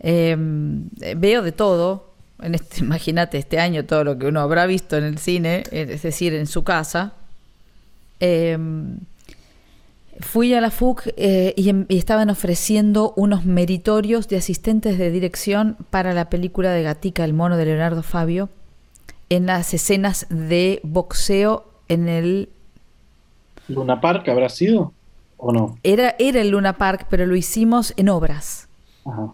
Em, veo de todo. En este, (laughs) imagínate este año todo lo que uno habrá visto en el cine, es decir, en su casa. Em, Fui a la FUC eh, y, y, estaban ofreciendo unos meritorios de asistentes de dirección para la película de Gatica, el mono de Leonardo Fabio, en las escenas de boxeo en el... ¿Luna Park habrá sido o no? Era, era el Luna Park, pero lo hicimos en obras. Ajá.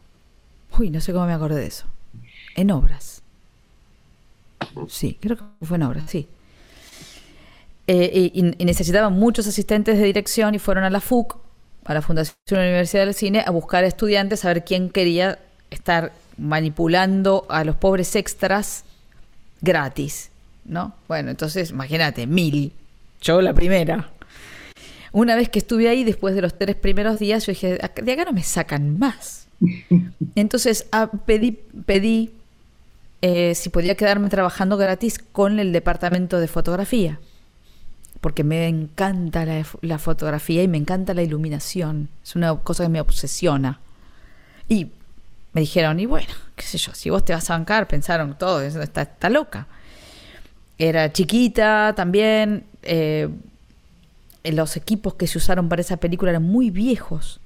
Uy, no sé cómo me acordé de eso. En obras. Sí, creo que fue en obras, sí. Eh, y, y, necesitaban muchos asistentes de dirección y fueron a la FUC, a la Fundación Universidad del Cine, a buscar estudiantes, a ver quién quería estar manipulando a los pobres extras gratis, ¿no? Bueno, entonces, imagínate, mil. Yo la primera. Una vez que estuve ahí, después de los tres primeros días, yo dije, de acá no me sacan más. (laughs) Entonces a, pedí, pedí eh, si podía quedarme trabajando gratis con el departamento de fotografía porque me encanta la, fotografía y me encanta la iluminación. Es una cosa que me obsesiona. Y me dijeron, y bueno, qué sé yo, si vos te vas a bancar, pensaron todo, está, está loca. Era chiquita también. Eh, los equipos que se usaron para esa película eran muy viejos.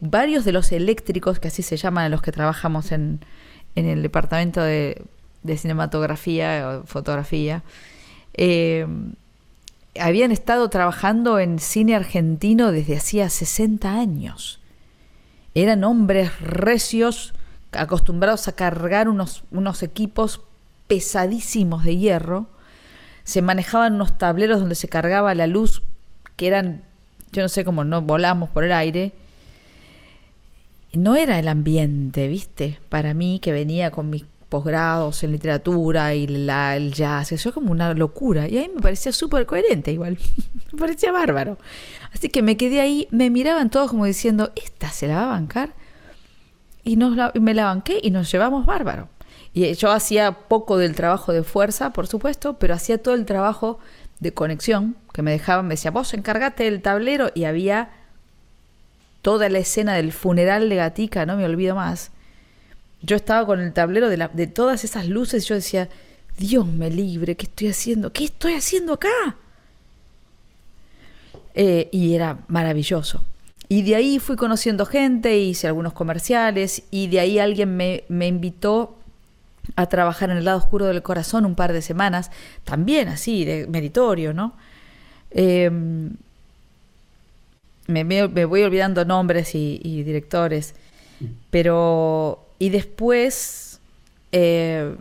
Varios de los eléctricos, que así se llaman los que trabajamos en, en el departamento de, de cinematografía o fotografía, eh, habían estado trabajando en cine argentino desde hacía 60 años. Eran hombres recios, acostumbrados a cargar unos, unos equipos pesadísimos de hierro. Se manejaban unos tableros donde se cargaba la luz, que eran, yo no sé cómo no volamos por el aire. No era el ambiente, ¿viste? Para mí, que venía con mis posgrados en literatura y la, el jazz, eso como una locura. Y a me parecía súper coherente igual, (laughs) me parecía bárbaro. Así que me quedé ahí, me miraban todos como diciendo, ¿esta se la va a bancar? Y nos la, me la banqué y nos llevamos bárbaro. Y yo hacía poco del trabajo de fuerza, por supuesto, pero hacía todo el trabajo de conexión que me dejaban, me decía, vos encárgate del tablero y había toda la escena del funeral de Gatica, no me olvido más yo estaba con el tablero de, la, de todas esas luces y yo decía, Dios me libre, ¿qué estoy haciendo? ¿Qué estoy haciendo acá? Eh, y era maravilloso. Y de ahí fui conociendo gente, hice algunos comerciales y de ahí alguien me, me invitó a trabajar en el lado oscuro del corazón un par de semanas, también así, de meritorio, ¿no? Eh, me, me, voy olvidando nombres y, y directores, pero y después, eh,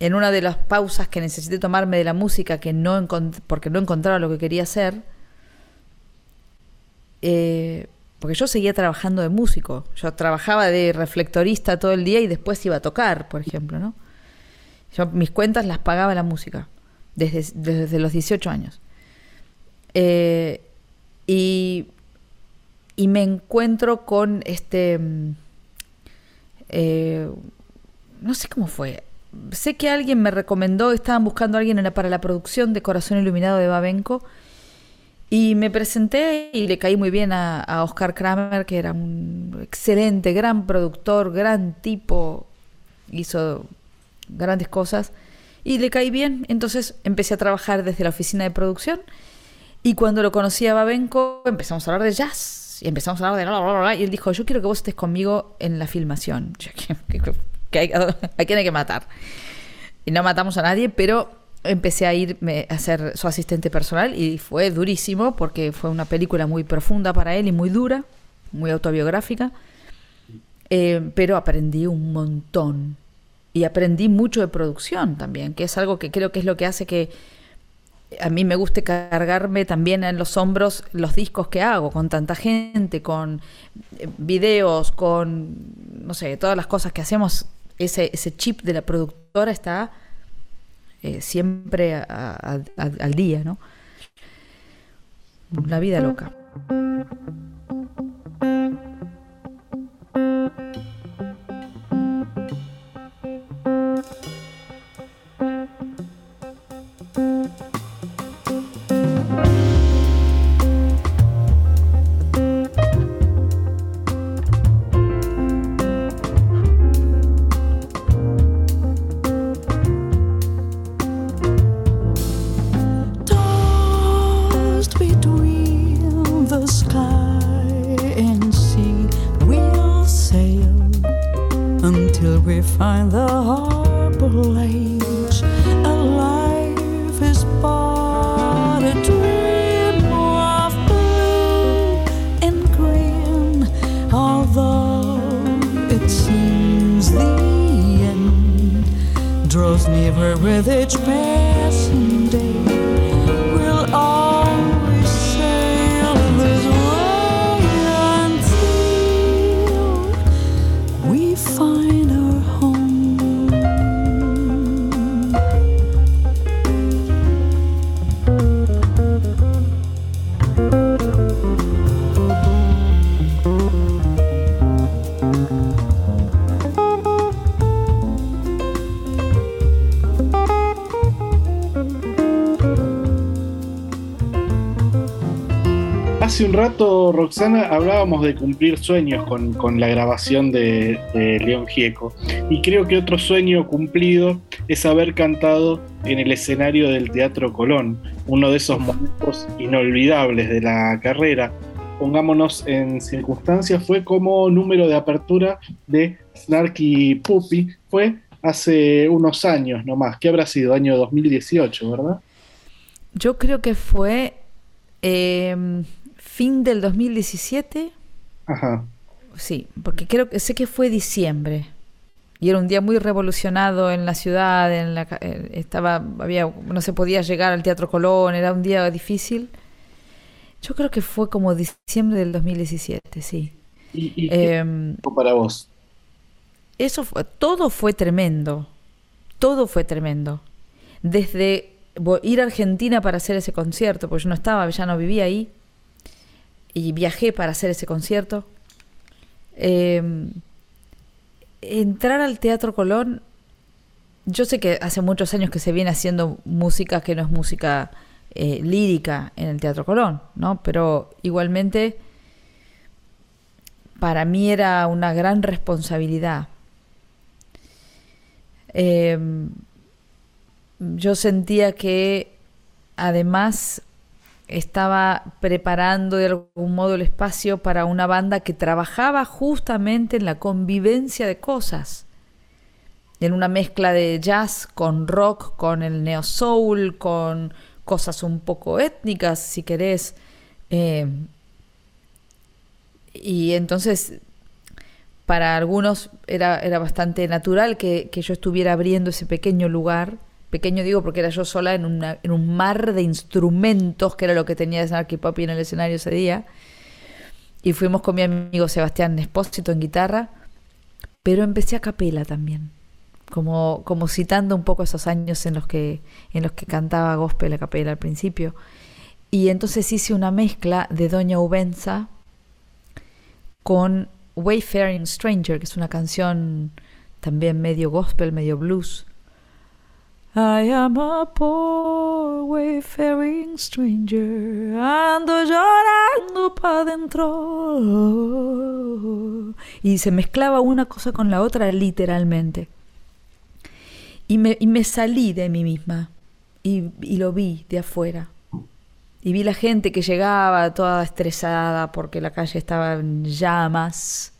en una de las pausas que necesité tomarme de la música, que no porque no encontraba lo que quería hacer, eh, porque yo seguía trabajando de músico. Yo trabajaba de reflectorista todo el día y después iba a tocar, por ejemplo, ¿no? Yo mis cuentas las pagaba la música, desde, desde los 18 años. Eh, y, y me encuentro con este eh, no sé cómo fue. Sé que alguien me recomendó, estaban buscando a alguien para la producción de Corazón Iluminado de Babenco. Y me presenté y le caí muy bien a, a, Oscar Kramer, que era un excelente, gran productor, gran tipo, hizo grandes cosas. Y le caí bien, entonces empecé a trabajar desde la oficina de producción. Y cuando lo conocí a Babenco, empezamos a hablar de jazz y empezamos a hablar de bla, bla, bla, y él dijo, yo quiero que vos estés conmigo en la filmación. (laughs) que hay, ¿A quién hay que matar? Y no matamos a nadie, pero empecé a ir a ser su asistente personal y fue durísimo porque fue una película muy profunda para él y muy dura, muy autobiográfica, eh, pero aprendí un montón y aprendí mucho de producción también, que es algo que creo que es lo que hace que a mí me gusta cargarme también en los hombros los discos que hago, con tanta gente, con eh, videos, con, no sé, todas las cosas que hacemos, ese, ese chip de la productora está eh, siempre al día, ¿no? La vida loca. Hace un rato, Roxana, hablábamos de cumplir sueños con, con la grabación de, León Gieco. Y creo que otro sueño cumplido es haber cantado en el escenario del Teatro Colón, uno de esos momentos inolvidables de la carrera. Pongámonos en circunstancias, fue como número de apertura de Snarky Puppy, fue hace unos años nomás, que habrá sido año 2018, ¿verdad? Yo creo que fue... Eh fin del 2017. Ajá. sí, porque creo que sé que fue diciembre. Y era un día muy revolucionado en la ciudad, en la, eh, estaba, había, no se podía llegar al Teatro Colón, era un día difícil. Yo creo que fue como diciembre del 2017, sí. ¿Y, y qué Em, para vos? eso fue, todo fue tremendo. Todo fue tremendo. Desde ir a Argentina para hacer ese concierto, porque yo no estaba, ya no vivía ahí. Y viajé para hacer ese concierto. Eh, entrar al Teatro Colón. Yo sé que hace muchos años que se viene haciendo música que no es música eh, lírica en el Teatro Colón, ¿no? Pero igualmente para mí era una gran responsabilidad. Eh, yo sentía que además estaba preparando de algún modo el espacio para una banda que trabajaba justamente en la convivencia de cosas, en una mezcla de jazz con rock, con el neo soul, con cosas un poco étnicas, si querés. Eh, y entonces, para algunos era, era bastante natural que, que yo estuviera abriendo ese pequeño lugar. Pequeño digo porque era yo sola en, un mar de instrumentos, que era lo que tenía Snarky Puppy en el escenario ese día. Y fuimos con mi amigo Sebastián Espósito en guitarra, pero empecé a capela también, como, como citando un poco esos años en los que, en los que cantaba gospel a capela al principio. Y entonces hice una mezcla de Doña Ubenza con Wayfaring Stranger, que es una canción también medio gospel, medio blues. I am a poor wayfaring stranger, ando llorando pa' dentro. Y se mezclaba una cosa con la otra literalmente. Y me, y me salí de mí misma y, y lo vi de afuera. Y vi la gente que llegaba toda estresada porque la calle estaba en llamas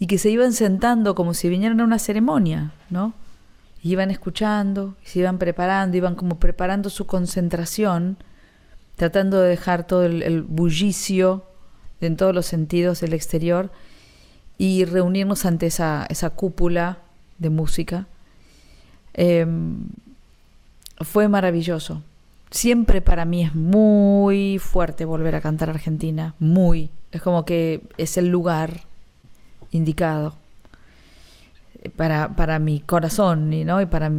y que se iban sentando como si vinieran a una ceremonia, ¿no? Iban escuchando, se iban preparando, iban como preparando su concentración, tratando de dejar todo el, bullicio en todos los sentidos del exterior y reunirnos ante esa, esa cúpula de música. Eh, fue maravilloso. Siempre para mí es muy fuerte volver a cantar Argentina, muy. Es como que es el lugar indicado para, para mi corazón ¿no? y para,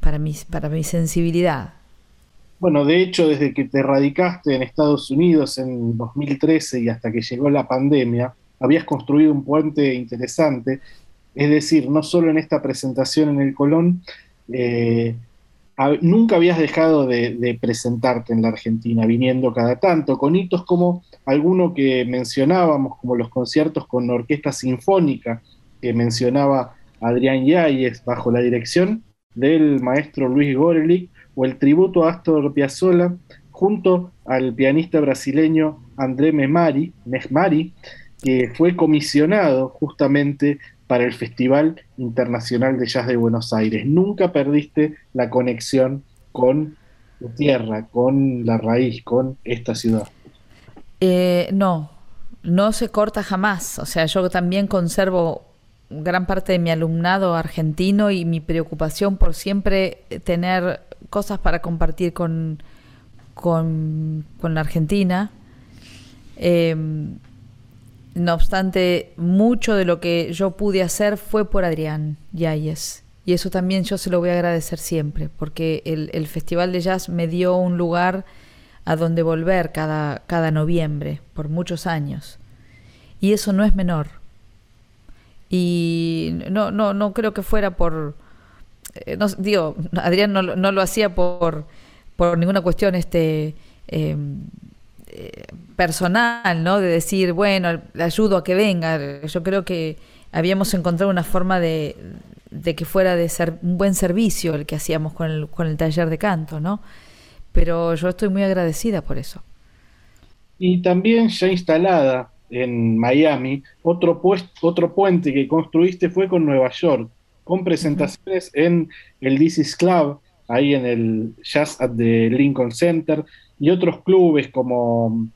para, mi, para mi sensibilidad. Bueno, de hecho, desde que te radicaste en Estados Unidos en 2013 y hasta que llegó la pandemia, habías construido un puente interesante. Es decir, no solo en esta presentación en el Colón, eh, nunca habías dejado de, de presentarte en la Argentina, viniendo cada tanto, con hitos como alguno que mencionábamos, como los conciertos con orquesta sinfónica que mencionaba Adrián Yáñez bajo la dirección del maestro Luis Gorelick, o el tributo a Astor Piazzolla junto al pianista brasileño André Memari, Mesmari, que fue comisionado justamente para el Festival Internacional de Jazz de Buenos Aires. Nunca perdiste la conexión con tu tierra, con la raíz, con esta ciudad. Eh, no, no se corta jamás. O sea, yo también conservo gran parte de mi alumnado argentino y mi preocupación por siempre tener cosas para compartir con, con, la Argentina. Eh, no obstante, mucho de lo que yo pude hacer fue por Adrián Yáñez. Y eso también yo se lo voy a agradecer siempre, porque el, el Festival de Jazz me dio un lugar a donde volver cada, cada noviembre, por muchos años. Y eso no es menor. Y no, no, no creo que fuera por... eh, no, digo, Adrián no, no lo hacía por, por ninguna cuestión este, eh, eh, personal, ¿no? De decir, bueno, le ayudo a que venga. Yo creo que habíamos encontrado una forma de, de que fuera de ser un buen servicio el que hacíamos con el, con el taller de canto, ¿no? Pero yo estoy muy agradecida por eso. Y también ya instalada en Miami, otro, otro puente que construiste fue con Nueva York, con presentaciones en el Is Club, ahí en el Jazz at the Lincoln Center, y otros clubes como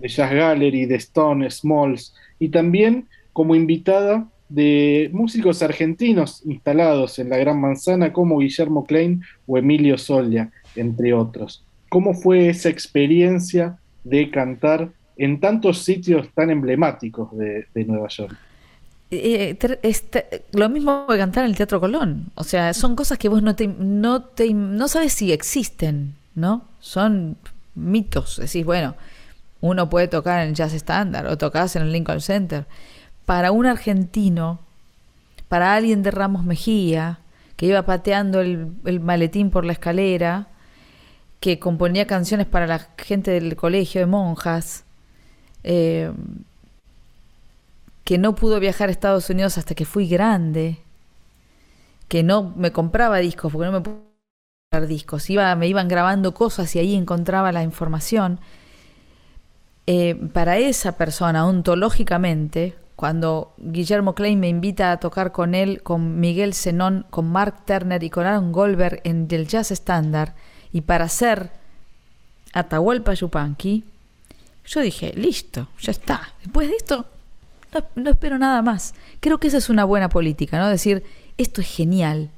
The Jazz Gallery, The Stone, Smalls, y también como invitada de músicos argentinos instalados en la Gran Manzana como Guillermo Klein o Emilio Solia, entre otros. ¿Cómo fue esa experiencia de cantar en tantos sitios tan emblemáticos de, Nueva York? Eh, este, lo mismo que cantar en el Teatro Colón. O sea, son cosas que vos no te, no te no sabes si existen, ¿no? Son mitos. Decís, bueno, uno puede tocar en Jazz Standard o tocas en el Lincoln Center para un argentino, para alguien de Ramos Mejía, que iba pateando el, maletín por la escalera, que componía canciones para la gente del colegio de monjas, eh, que no pudo viajar a Estados Unidos hasta que fui grande, que no me compraba discos porque no me pude comprar discos, iba, me iban grabando cosas y ahí encontraba la información. Eh, para esa persona, ontológicamente, cuando Guillermo Klein me invita a tocar con él, con Miguel Zenón, con Mark Turner y con Aaron Goldberg en el Jazz Standard, y para hacer Atahualpa Yupanqui, yo dije, listo, ya está. Después de esto, no, no, espero nada más. Creo que esa es una buena política, ¿no? Decir, esto es genial.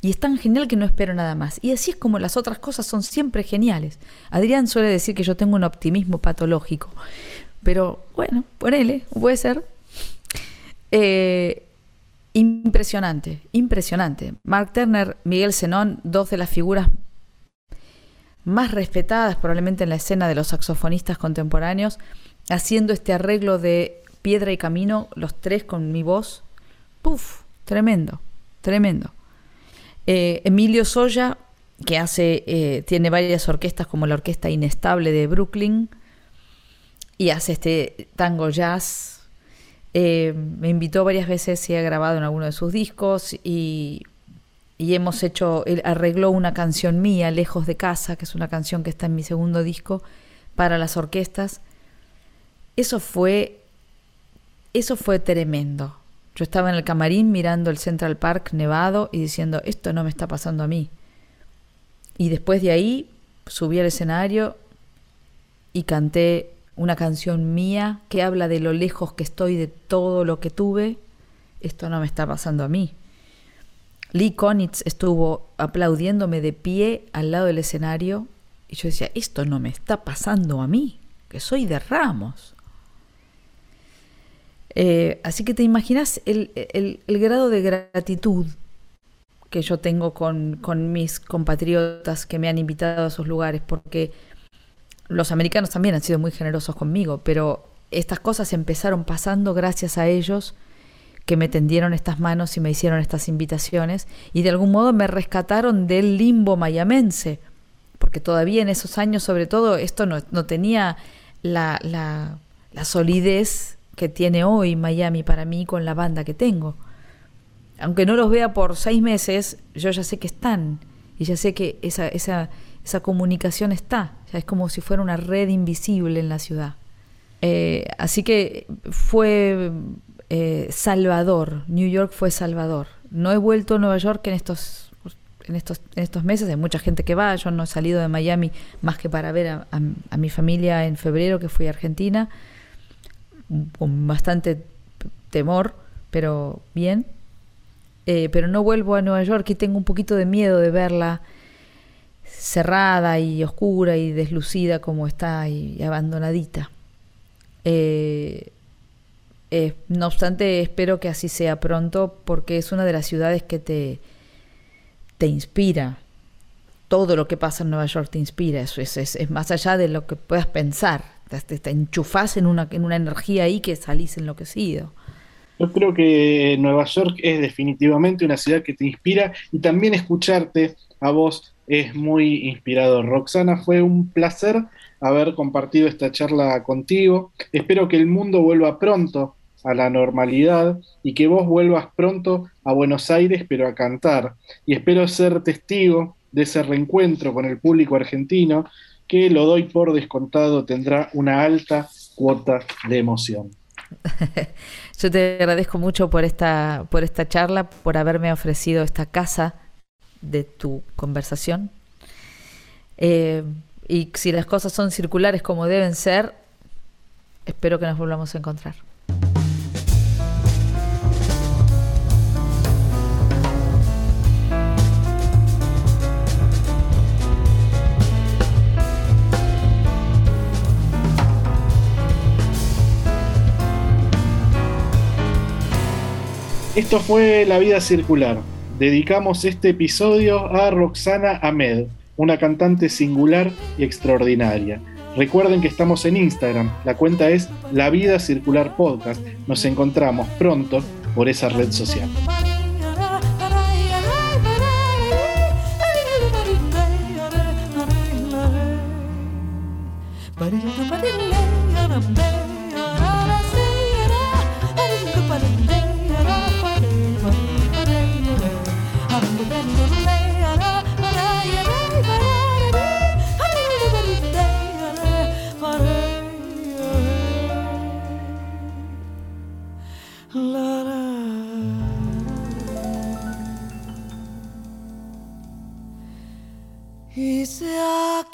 Y es tan genial que no espero nada más. Y así es como las otras cosas son siempre geniales. Adrián suele decir que yo tengo un optimismo patológico. Pero bueno, ponele, puede ser. Eh, impresionante, impresionante. Mark Turner, Miguel Zenón, dos de las figuras más respetadas probablemente en la escena de los saxofonistas contemporáneos, haciendo este arreglo de piedra y camino, los tres con mi voz. Puf, tremendo, tremendo. Eh, Emilio Soya, que hace, eh, tiene varias orquestas como la Orquesta Inestable de Brooklyn, y hace este tango jazz eh, me invitó varias veces y ha grabado en alguno de sus discos y, hemos hecho, él arregló una canción mía, Lejos de Casa, que es una canción que está en mi segundo disco, para las orquestas. Eso fue, eso fue tremendo. Yo estaba en el camarín mirando el Central Park nevado y diciendo, esto no me está pasando a mí. Y después de ahí subí al escenario y canté una canción mía que habla de lo lejos que estoy de todo lo que tuve, esto no me está pasando a mí. Lee Konitz estuvo aplaudiéndome de pie al lado del escenario y yo decía, esto no me está pasando a mí, que soy de Ramos. Eh, así que te imaginas el, grado de gratitud que yo tengo con, con mis compatriotas que me han invitado a esos lugares, porque los americanos también han sido muy generosos conmigo, pero estas cosas empezaron pasando gracias a ellos que me tendieron estas manos y me hicieron estas invitaciones y de algún modo me rescataron del limbo mayamense, porque todavía en esos años sobre todo esto no, tenía la, la, solidez que tiene hoy Miami para mí con la banda que tengo. Aunque no los vea por seis meses, yo ya sé que están y ya sé que esa, esa, esa comunicación está, es como si fuera una red invisible en la ciudad. Eh, así que fue eh, Salvador, New York fue Salvador. No he vuelto a Nueva York en estos, en estos, en estos meses, hay mucha gente que va, yo no he salido de Miami más que para ver a, mi familia en febrero que fui a Argentina, con bastante temor, pero bien. Eh, pero no vuelvo a Nueva York y tengo un poquito de miedo de verla cerrada y oscura y deslucida como está y, abandonadita. Eh, eh, no obstante, espero que así sea pronto porque es una de las ciudades que te, te inspira. Todo lo que pasa en Nueva York te inspira. Eso es, es, más allá de lo que puedas pensar. Te, te, enchufás en una, en una energía ahí que salís enloquecido. Yo creo que Nueva York es definitivamente una ciudad que te inspira y también escucharte a vos es muy inspirador. Roxana, fue un placer haber compartido esta charla contigo. Espero que el mundo vuelva pronto a la normalidad y que vos vuelvas pronto a Buenos Aires, pero a cantar. Y espero ser testigo de ese reencuentro con el público argentino, que lo doy por descontado, tendrá una alta cuota de emoción. (laughs) Yo te agradezco mucho por esta, por esta charla, por haberme ofrecido esta casa de tu conversación. Eh, y si las cosas son circulares como deben ser, espero que nos volvamos a encontrar. Esto fue La Vida Circular. Dedicamos este episodio a Roxana Ahmed, una cantante singular y extraordinaria. Recuerden que estamos en Instagram, la cuenta es La Vida Circular Podcast. Nos encontramos pronto por esa red social. Y se ha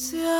se